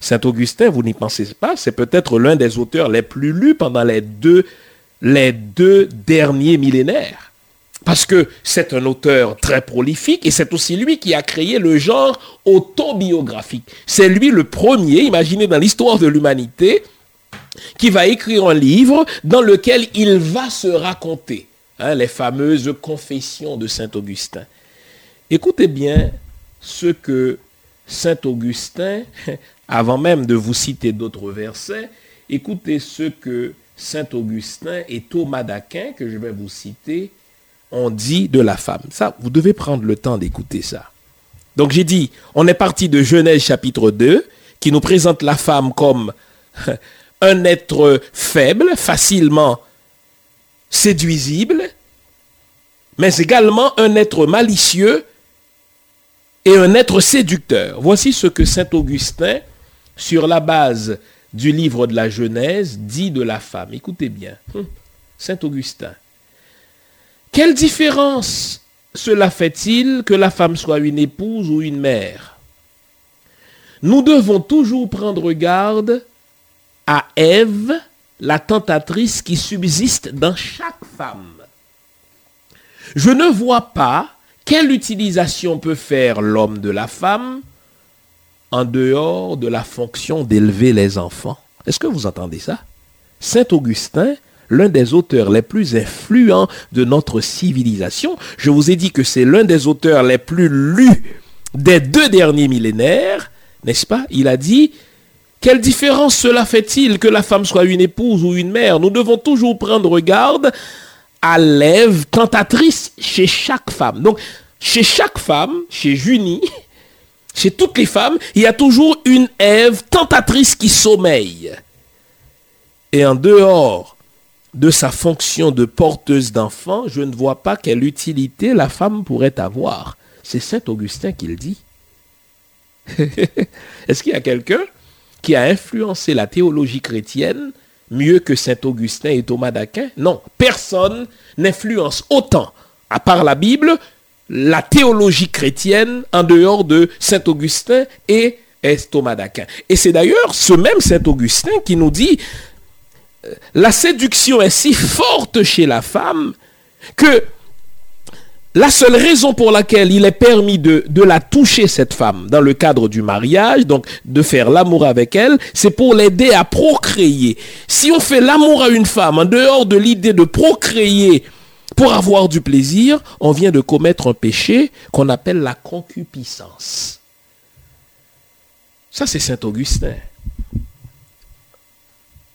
Saint Augustin, vous n'y pensez pas, c'est peut-être l'un des auteurs les plus lus pendant les deux, les deux derniers millénaires. Parce que c'est un auteur très prolifique et c'est aussi lui qui a créé le genre autobiographique. C'est lui le premier, imaginez dans l'histoire de l'humanité, qui va écrire un livre dans lequel il va se raconter hein, les fameuses confessions de Saint Augustin. Écoutez bien ce que Saint Augustin, avant même de vous citer d'autres versets, écoutez ce que Saint Augustin et Thomas d'Aquin, que je vais vous citer, ont dit de la femme. Ça, vous devez prendre le temps d'écouter ça. Donc j'ai dit, on est parti de Genèse chapitre 2, qui nous présente la femme comme un être faible, facilement séduisible, mais également un être malicieux et un être séducteur. Voici ce que Saint Augustin, sur la base du livre de la Genèse, dit de la femme. Écoutez bien. Hum, Saint Augustin. Quelle différence cela fait-il que la femme soit une épouse ou une mère? Nous devons toujours prendre garde à Ève, la tentatrice qui subsiste dans chaque femme. Je ne vois pas quelle utilisation peut faire l'homme de la femme en dehors de la fonction d'élever les enfants? Est-ce que vous entendez ça? Saint Augustin, l'un des auteurs les plus influents de notre civilisation, je vous ai dit que c'est l'un des auteurs les plus lus des deux derniers millénaires, n'est-ce pas? Il a dit, quelle différence cela fait-il que la femme soit une épouse ou une mère? Nous devons toujours prendre garde à l'Ève tentatrice chez chaque femme. Donc, chez chaque femme, chez Junie, chez toutes les femmes, il y a toujours une Ève tentatrice qui sommeille. Et en dehors de sa fonction de porteuse d'enfants, je ne vois pas quelle utilité la femme pourrait avoir. C'est Saint Augustin qui le dit. Est-ce qu'il y a quelqu'un qui a influencé la théologie chrétienne mieux que Saint Augustin et Thomas d'Aquin? Non, personne n'influence autant, à part la Bible, la théologie chrétienne en dehors de Saint Augustin et Thomas d'Aquin. Et c'est d'ailleurs ce même Saint Augustin qui nous dit, euh, la séduction est si forte chez la femme que la seule raison pour laquelle il est permis de, la toucher, cette femme, dans le cadre du mariage, donc de faire l'amour avec elle, c'est pour l'aider à procréer. Si on fait l'amour à une femme en dehors de l'idée de procréer pour avoir du plaisir, on vient de commettre un péché qu'on appelle la concupiscence. Ça, c'est Saint Augustin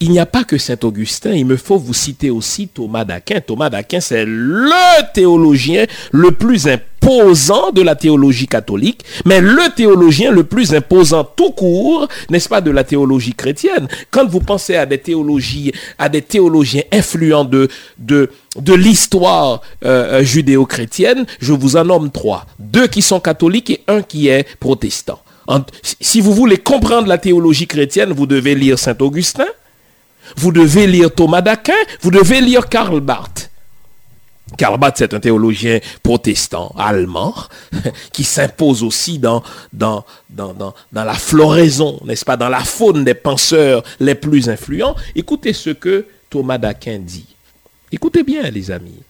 il n'y a pas que Saint Augustin, il me faut vous citer aussi Thomas d'Aquin. Thomas d'Aquin, c'est le théologien le plus imposant de la théologie catholique, mais le théologien le plus imposant tout court, n'est-ce pas, de la théologie chrétienne. Quand vous pensez à des théologies, à des théologiens influents de, l'histoire euh, euh, judéo-chrétienne, je vous en nomme trois. Deux qui sont catholiques et un qui est protestant. si vous voulez comprendre la théologie chrétienne, vous devez lire Saint Augustin, vous devez lire Thomas d'Aquin, vous devez lire Karl Barth. Karl Barth, c'est un théologien protestant allemand qui s'impose aussi dans, dans, dans, dans, la floraison, n'est-ce pas, dans la faune des penseurs les plus influents. Écoutez ce que Thomas d'Aquin dit. Écoutez bien, les amis.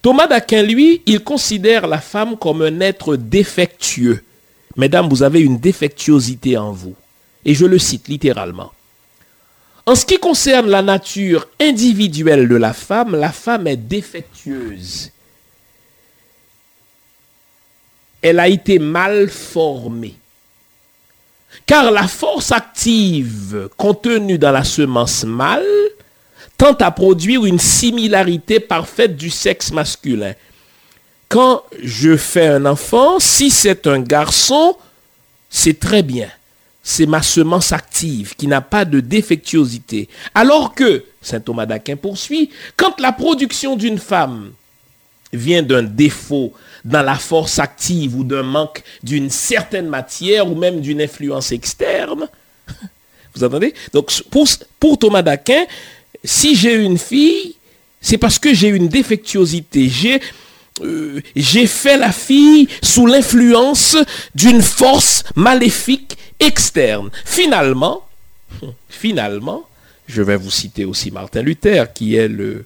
Thomas d'Aquin, lui, il considère la femme comme un être défectueux. Mesdames, vous avez une défectuosité en vous. Et je le cite littéralement. En ce qui concerne la nature individuelle de la femme, la femme est défectueuse. Elle a été mal formée. Car la force active contenue dans la semence mâle tend à produire une similarité parfaite du sexe masculin. Quand je fais un enfant, si c'est un garçon, c'est très bien c'est ma semence active qui n'a pas de défectuosité. Alors que, Saint Thomas d'Aquin poursuit, quand la production d'une femme vient d'un défaut dans la force active ou d'un manque d'une certaine matière ou même d'une influence externe. Vous entendez? Donc pour, Thomas d'Aquin, si j'ai une fille, c'est parce que j'ai une défectuosité. Euh, j'ai fait la fille sous l'influence d'une force maléfique externe. Finalement, finalement, je vais vous citer aussi Martin Luther, qui est le,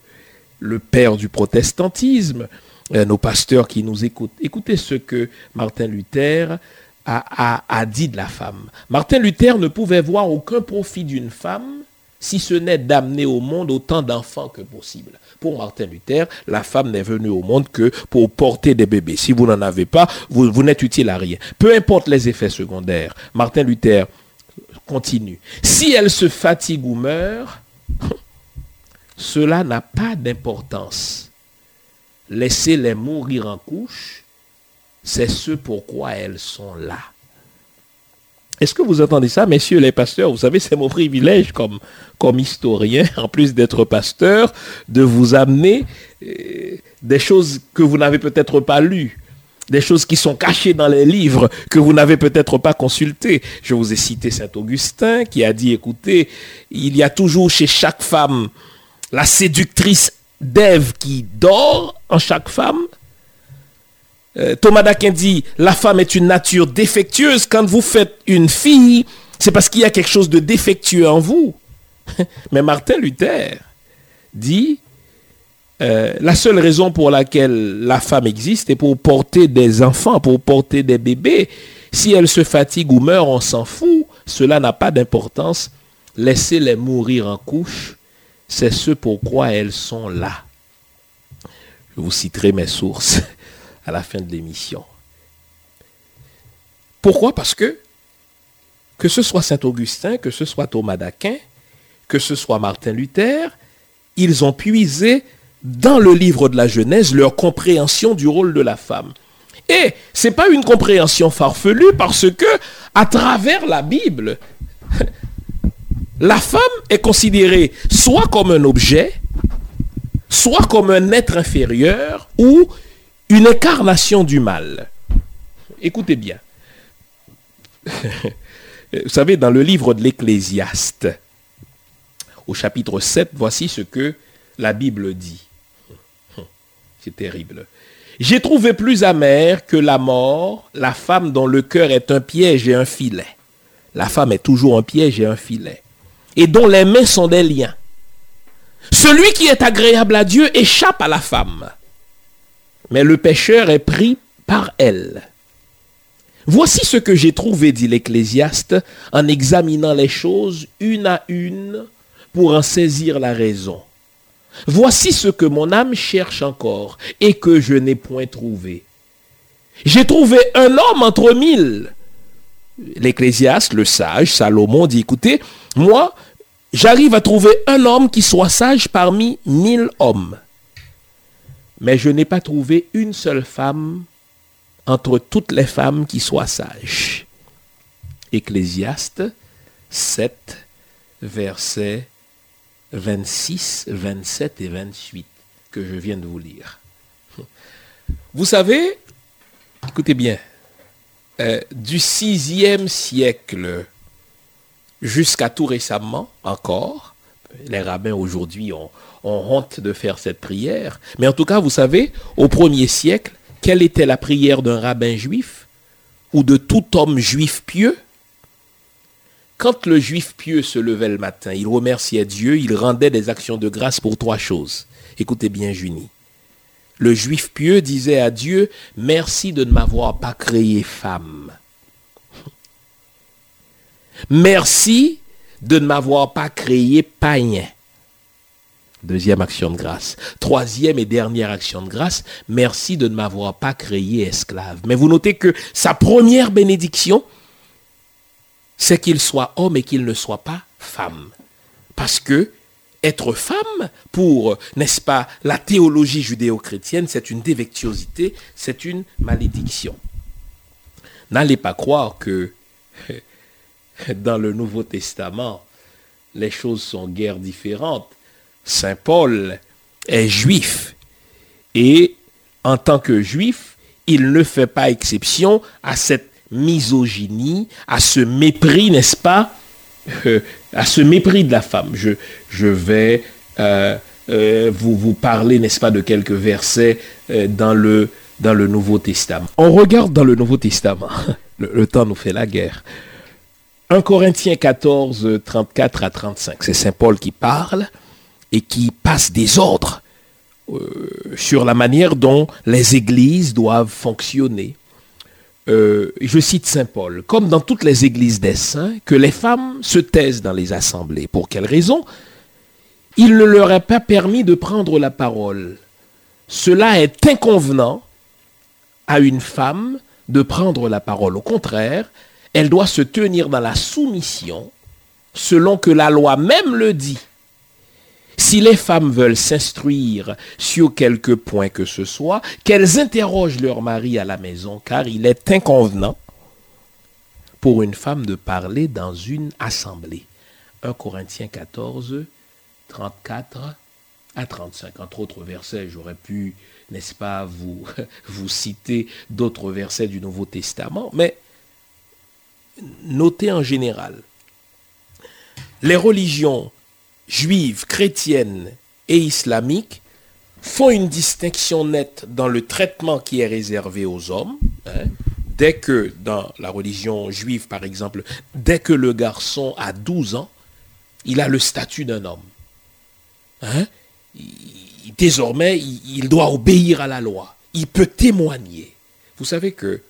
le père du protestantisme, nos pasteurs qui nous écoutent. Écoutez ce que Martin Luther a, a, dit de la femme. Martin Luther ne pouvait voir aucun profit d'une femme si ce n'est d'amener au monde autant d'enfants que possible. Pour Martin Luther, la femme n'est venue au monde que pour porter des bébés. Si vous n'en avez pas, vous, n'êtes utile à rien. Peu importe les effets secondaires. Martin Luther continue. Si elle se fatigue ou meurt, cela n'a pas d'importance. Laissez-les mourir en couche, c'est ce pourquoi elles sont là. Est-ce que vous entendez ça, messieurs les pasteurs? Vous savez, c'est mon privilège comme, historien, en plus d'être pasteur, de vous amener euh, des choses que vous n'avez peut-être pas lues, des choses qui sont cachées dans les livres que vous n'avez peut-être pas consultés. Je vous ai cité Saint Augustin qui a dit, écoutez, il y a toujours chez chaque femme la séductrice d'Ève qui dort en chaque femme. Euh, Thomas d'Aquin dit, la femme est une nature défectueuse. Quand vous faites une fille, c'est parce qu'il y a quelque chose de défectueux en vous. Mais Martin Luther dit, euh, la seule raison pour laquelle la femme existe est pour porter des enfants, pour porter des bébés. Si elle se fatigue ou meurt, on s'en fout. Cela n'a pas d'importance. Laissez-les mourir en couche c'est ce pourquoi elles sont là. Je vous citerai mes sources à la fin de l'émission. Pourquoi? Parce que, que ce soit Saint Augustin, que ce soit Thomas d'Aquin, que ce soit Martin Luther, ils ont puisé dans le livre de la Genèse leur compréhension du rôle de la femme. Et ce n'est pas une compréhension farfelue parce que, à travers la Bible, la femme est considérée soit comme un objet, soit comme un être inférieur ou une incarnation du mal. Écoutez bien. Vous savez, dans le livre de l'Ecclésiaste, au chapitre 7, voici ce que la Bible dit. C'est terrible. J'ai trouvé plus amer que la mort la femme dont le cœur est un piège et un filet. La femme est toujours un piège et un filet et dont les mains sont des liens. Celui qui est agréable à Dieu échappe à la femme, mais le pécheur est pris par elle. Voici ce que j'ai trouvé, dit l'Ecclésiaste, en examinant les choses une à une pour en saisir la raison. Voici ce que mon âme cherche encore et que je n'ai point trouvé. J'ai trouvé un homme entre mille. L'Ecclésiaste, le sage, Salomon, dit, écoutez, moi, j'arrive à trouver un homme qui soit sage parmi mille hommes. Mais je n'ai pas trouvé une seule femme entre toutes les femmes qui soient sages. Ecclésiaste 7, versets 26, 27 et 28 que je viens de vous lire. Vous savez, écoutez bien, euh, du sixième siècle jusqu'à tout récemment encore. Les rabbins aujourd'hui ont, honte de faire cette prière. Mais en tout cas, vous savez, au premier siècle, quelle était la prière d'un rabbin juif ou de tout homme juif pieux? Quand le juif pieux se levait le matin, il remerciait Dieu, il rendait des actions de grâce pour trois choses. Écoutez bien, Junie. Le juif pieux disait à Dieu, merci de ne m'avoir pas créé femme. Merci de ne m'avoir pas créé païen. Deuxième action de grâce. Troisième et dernière action de grâce, merci de ne m'avoir pas créé esclave. Mais vous notez que sa première bénédiction, c'est qu'il soit homme et qu'il ne soit pas femme. Parce que être femme, pour, n'est-ce pas, la théologie judéo-chrétienne, c'est une dévectuosité, c'est une malédiction. N'allez pas croire que dans le Nouveau Testament, les choses sont guère différentes. Saint Paul est juif et en tant que juif, il ne fait pas exception à cette misogynie, à ce mépris, n'est-ce pas? Euh, À ce mépris de la femme. Je, vais euh, euh, vous, vous parler, n'est-ce pas, de quelques versets dans, le, Nouveau Testament. On regarde dans le Nouveau Testament. Le, le temps nous fait la guerre. 1 Corinthiens 14, 34 à 35. C'est Saint Paul qui parle et qui passe des ordres sur la manière dont les églises doivent fonctionner. Euh, je cite Saint Paul, comme dans toutes les églises des saints, que les femmes se taisent dans les assemblées. Pour quelle raison? Il ne leur est pas permis de prendre la parole. Cela est inconvenant à une femme de prendre la parole. Au contraire, elle doit se tenir dans la soumission, selon que la loi même le dit. Si les femmes veulent s'instruire sur quelque point que ce soit, qu'elles interrogent leur mari à la maison, car il est inconvenant pour une femme de parler dans une assemblée. 1 Corinthiens 14, 34 à 35. Entre autres versets, j'aurais pu, n'est-ce pas, vous, vous citer d'autres versets du Nouveau Testament, mais notez en général, les religions juives, chrétiennes et islamiques font une distinction nette dans le traitement qui est réservé aux hommes. Hein. dès que, dans la religion juive par exemple, dès que le garçon a 12 ans, il a le statut d'un homme. Hein. désormais, il, doit obéir à la loi. Il peut témoigner. Vous savez que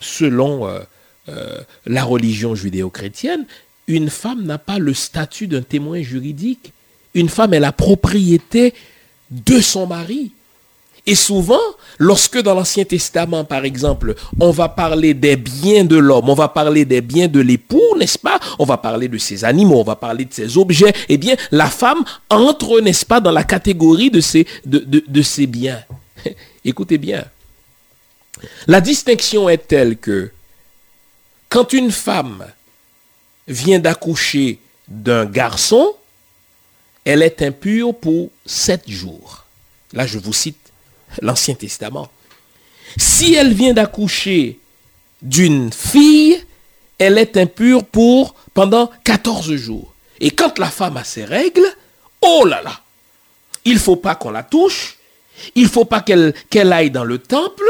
selon euh, euh, la religion judéo-chrétienne, une femme n'a pas le statut d'un témoin juridique. Une femme est la propriété de son mari. Et souvent, lorsque dans l'Ancien Testament, par exemple, on va parler des biens de l'homme, on va parler des biens de l'époux, n'est-ce pas? On va parler de ses animaux, on va parler de ses objets, eh bien, la femme entre, n'est-ce pas, dans la catégorie de ses, biens. Écoutez bien. La distinction est telle que quand une femme vient d'accoucher d'un garçon, elle est impure pour sept jours. Là, je vous cite l'Ancien Testament. Si elle vient d'accoucher d'une fille, elle est impure pour pendant 14 jours. Et quand la femme a ses règles, oh là là, il ne faut pas qu'on la touche, il ne faut pas qu'elle aille dans le temple,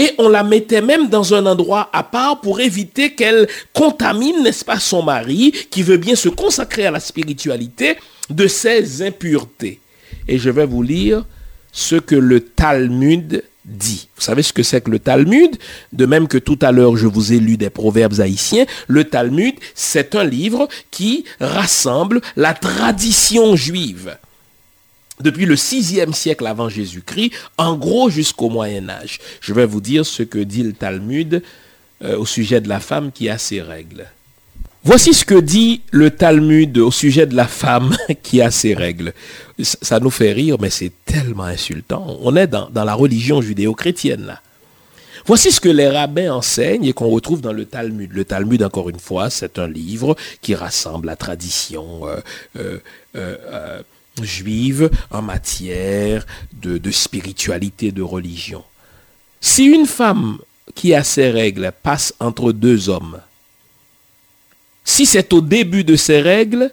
et on la mettait même dans un endroit à part pour éviter qu'elle contamine, n'est-ce pas, son mari qui veut bien se consacrer à la spiritualité de ses impuretés. Et je vais vous lire ce que le Talmud dit. Vous savez ce que c'est que le Talmud? De même que tout à l'heure je vous ai lu des proverbes haïtiens, le Talmud, c'est un livre qui rassemble la tradition juive depuis le sixième siècle avant Jésus-Christ, en gros jusqu'au Moyen Âge. Je vais vous dire ce que dit le Talmud euh, au sujet de la femme qui a ses règles. Voici ce que dit le Talmud au sujet de la femme qui a ses règles. Ça nous fait rire, mais c'est tellement insultant. On est dans, la religion judéo-chrétienne là. Voici ce que les rabbins enseignent et qu'on retrouve dans le Talmud. Le Talmud, encore une fois, c'est un livre qui rassemble la tradition. Euh, euh, juive en matière de, spiritualité, de religion. Si une femme qui a ses règles passe entre deux hommes, si c'est au début de ses règles,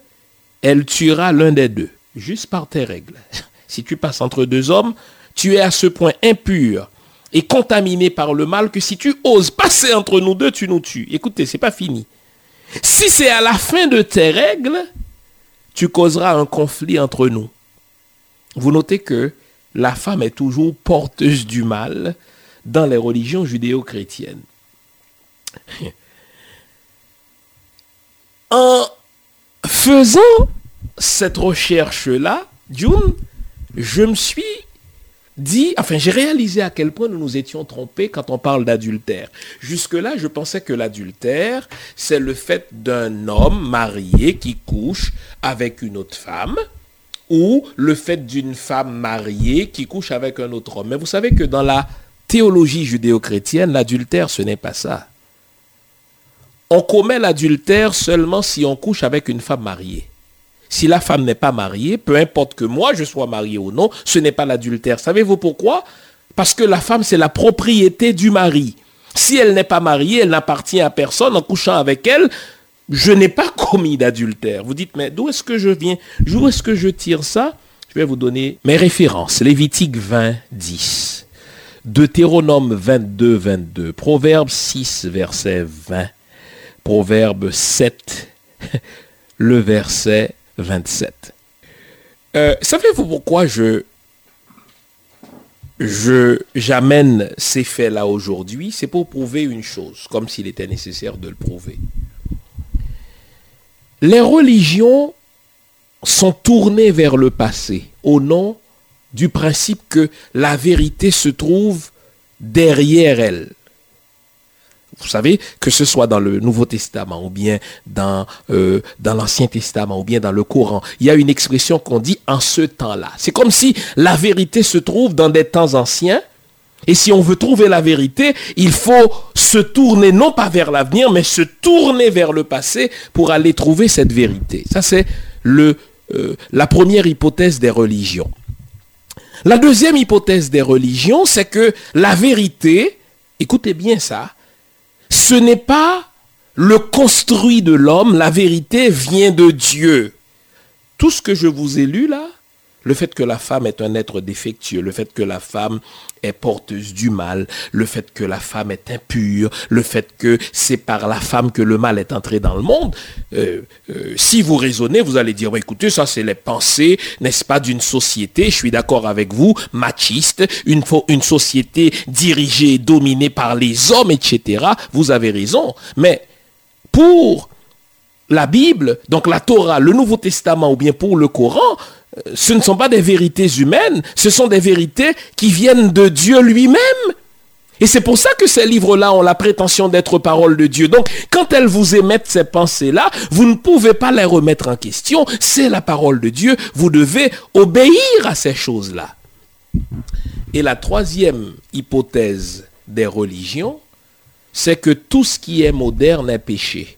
elle tuera l'un des deux, juste par tes règles. Si tu passes entre deux hommes, tu es à ce point impur et contaminé par le mal que si tu oses passer entre nous deux, tu nous tues. Écoutez, c'est pas fini. Si c'est à la fin de tes règles, tu causeras un conflit entre nous. Vous notez que la femme est toujours porteuse du mal dans les religions judéo-chrétiennes. En faisant cette recherche-là, June, je me suis dit, enfin j'ai réalisé à quel point nous nous étions trompés quand on parle d'adultère. Jusque-là, je pensais que l'adultère, c'est le fait d'un homme marié qui couche avec une autre femme, ou le fait d'une femme mariée qui couche avec un autre homme. Mais vous savez que dans la théologie judéo-chrétienne, l'adultère, ce n'est pas ça. On commet l'adultère seulement si on couche avec une femme mariée. Si la femme n'est pas mariée, peu importe que moi je sois marié ou non, ce n'est pas l'adultère. Savez-vous pourquoi? Parce que la femme, c'est la propriété du mari. Si elle n'est pas mariée, elle n'appartient à personne. En couchant avec elle, je n'ai pas commis d'adultère. Vous dites, mais d'où est-ce que je viens? D'où est-ce que je tire ça? Je vais vous donner mes références. Lévitique 20, 10. Deutéronome 22, 22. Proverbe 6, verset 20. Proverbe 7, le verset 27. Euh, savez-vous pourquoi je j'amène ces faits-là aujourd'hui? C'est pour prouver une chose, comme s'il était nécessaire de le prouver. Les religions sont tournées vers le passé au nom du principe que la vérité se trouve derrière elles. Vous savez, que ce soit dans le Nouveau Testament ou bien dans, euh, dans l'Ancien Testament ou bien dans le Coran, il y a une expression qu'on dit en ce temps-là. C'est comme si la vérité se trouve dans des temps anciens. Et si on veut trouver la vérité, il faut se tourner non pas vers l'avenir, mais se tourner vers le passé pour aller trouver cette vérité. Ça, c'est euh, la première hypothèse des religions. La deuxième hypothèse des religions, c'est que la vérité, écoutez bien ça, ce n'est pas le construit de l'homme, la vérité vient de Dieu. Tout ce que je vous ai lu là, le fait que la femme est un être défectueux, le fait que la femme est porteuse du mal, le fait que la femme est impure, le fait que c'est par la femme que le mal est entré dans le monde. Euh, euh, si vous raisonnez, vous allez dire, écoutez, ça c'est les pensées, n'est-ce pas, d'une société, je suis d'accord avec vous, machiste, une, une société dirigée, dominée par les hommes, etc. Vous avez raison. Mais pour la Bible, donc la Torah, le Nouveau Testament ou bien pour le Coran, ce ne sont pas des vérités humaines, ce sont des vérités qui viennent de Dieu lui-même. Et c'est pour ça que ces livres-là ont la prétention d'être parole de Dieu. Donc, quand elles vous émettent ces pensées-là, vous ne pouvez pas les remettre en question. C'est la parole de Dieu. Vous devez obéir à ces choses-là. Et la troisième hypothèse des religions, c'est que tout ce qui est moderne est péché.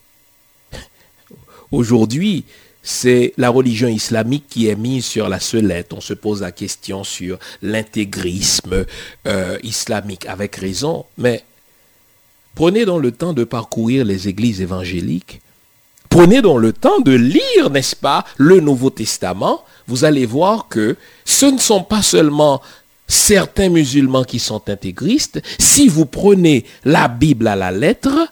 Aujourd'hui, c'est la religion islamique qui est mise sur la sellette. On se pose la question sur l'intégrisme euh, islamique, avec raison. Mais prenez donc le temps de parcourir les églises évangéliques. Prenez donc le temps de lire, n'est-ce pas, le Nouveau Testament. Vous allez voir que ce ne sont pas seulement certains musulmans qui sont intégristes. Si vous prenez la Bible à la lettre,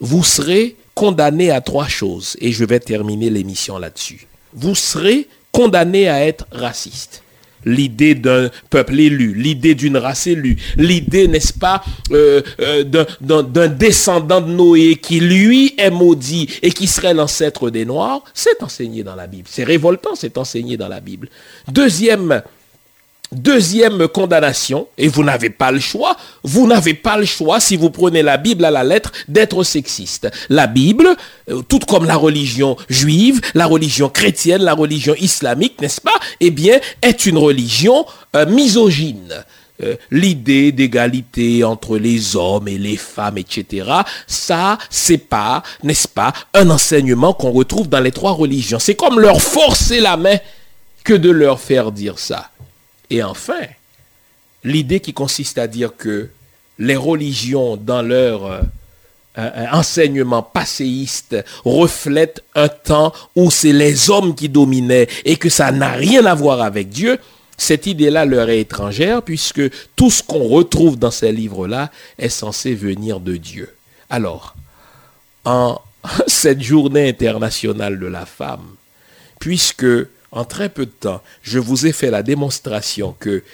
vous serez condamné à trois choses, et je vais terminer l'émission là-dessus. Vous serez condamné à être raciste. L'idée d'un peuple élu, l'idée d'une race élue, l'idée, n'est-ce pas, euh, euh, d'un descendant de Noé qui, lui, est maudit et qui serait l'ancêtre des Noirs, c'est enseigné dans la Bible. C'est révoltant, c'est enseigné dans la Bible. Deuxième Deuxième condamnation, et vous n'avez pas le choix, vous n'avez pas le choix, si vous prenez la Bible à la lettre, d'être sexiste. La Bible, euh, tout comme la religion juive, la religion chrétienne, la religion islamique, n'est-ce pas, eh bien, est une religion euh, misogyne. Euh, l'idée d'égalité entre les hommes et les femmes, etc., ça, c'est pas, n'est-ce pas, un enseignement qu'on retrouve dans les trois religions. C'est comme leur forcer la main que de leur faire dire ça. Et enfin, l'idée qui consiste à dire que les religions, dans leur euh, euh, enseignement passéiste, reflètent un temps où c'est les hommes qui dominaient et que ça n'a rien à voir avec Dieu, cette idée-là leur est étrangère puisque tout ce qu'on retrouve dans ces livres-là est censé venir de Dieu. Alors, en cette journée internationale de la femme, puisque en très peu de temps, je vous ai fait la démonstration que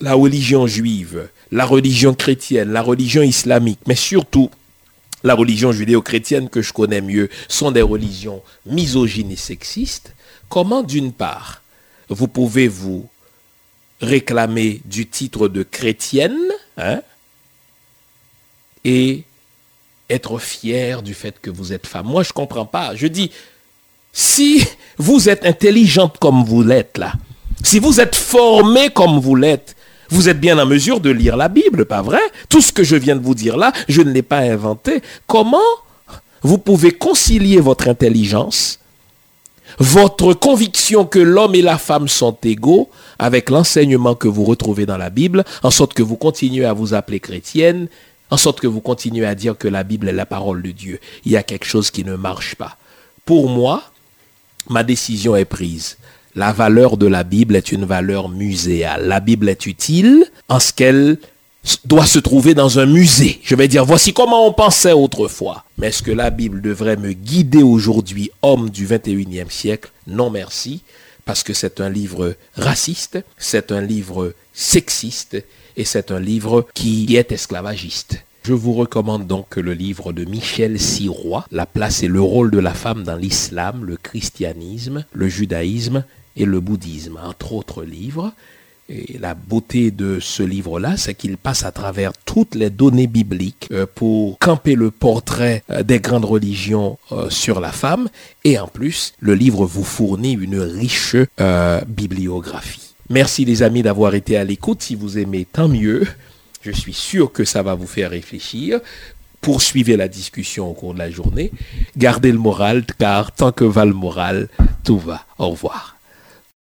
la religion juive, la religion chrétienne, la religion islamique, mais surtout la religion judéo-chrétienne que je connais mieux, sont des religions misogynes et sexistes, comment d'une part vous pouvez vous réclamer du titre de chrétienne hein, et être fier du fait que vous êtes femme? Moi, je ne comprends pas. Je dis, si vous êtes intelligente comme vous l'êtes là, si vous êtes formé comme vous l'êtes, vous êtes bien en mesure de lire la Bible, pas vrai? Tout ce que je viens de vous dire là, je ne l'ai pas inventé. Comment vous pouvez concilier votre intelligence, votre conviction que l'homme et la femme sont égaux avec l'enseignement que vous retrouvez dans la Bible, en sorte que vous continuez à vous appeler chrétienne, en sorte que vous continuez à dire que la Bible est la parole de Dieu? Il y a quelque chose qui ne marche pas. Pour moi, ma décision est prise. La valeur de la Bible est une valeur muséale. La Bible est utile en ce qu'elle doit se trouver dans un musée. Je vais dire, voici comment on pensait autrefois. Mais est-ce que la Bible devrait me guider aujourd'hui, homme du 21e siècle? Non merci, parce que c'est un livre raciste, c'est un livre sexiste et c'est un livre qui est esclavagiste. Je vous recommande donc le livre de Michel Sirois, La place et le rôle de la femme dans l'islam, le christianisme, le judaïsme et le bouddhisme, entre autres livres. Et la beauté de ce livre-là, c'est qu'il passe à travers toutes les données bibliques euh, pour camper le portrait euh, des grandes religions euh, sur la femme. Et en plus, le livre vous fournit une riche bibliographie. Merci les amis d'avoir été à l'écoute. Si vous aimez, tant mieux. Je suis sûr que ça va vous faire réfléchir. Poursuivez la discussion au cours de la journée. Gardez le moral, car tant que va le moral, tout va. Au revoir.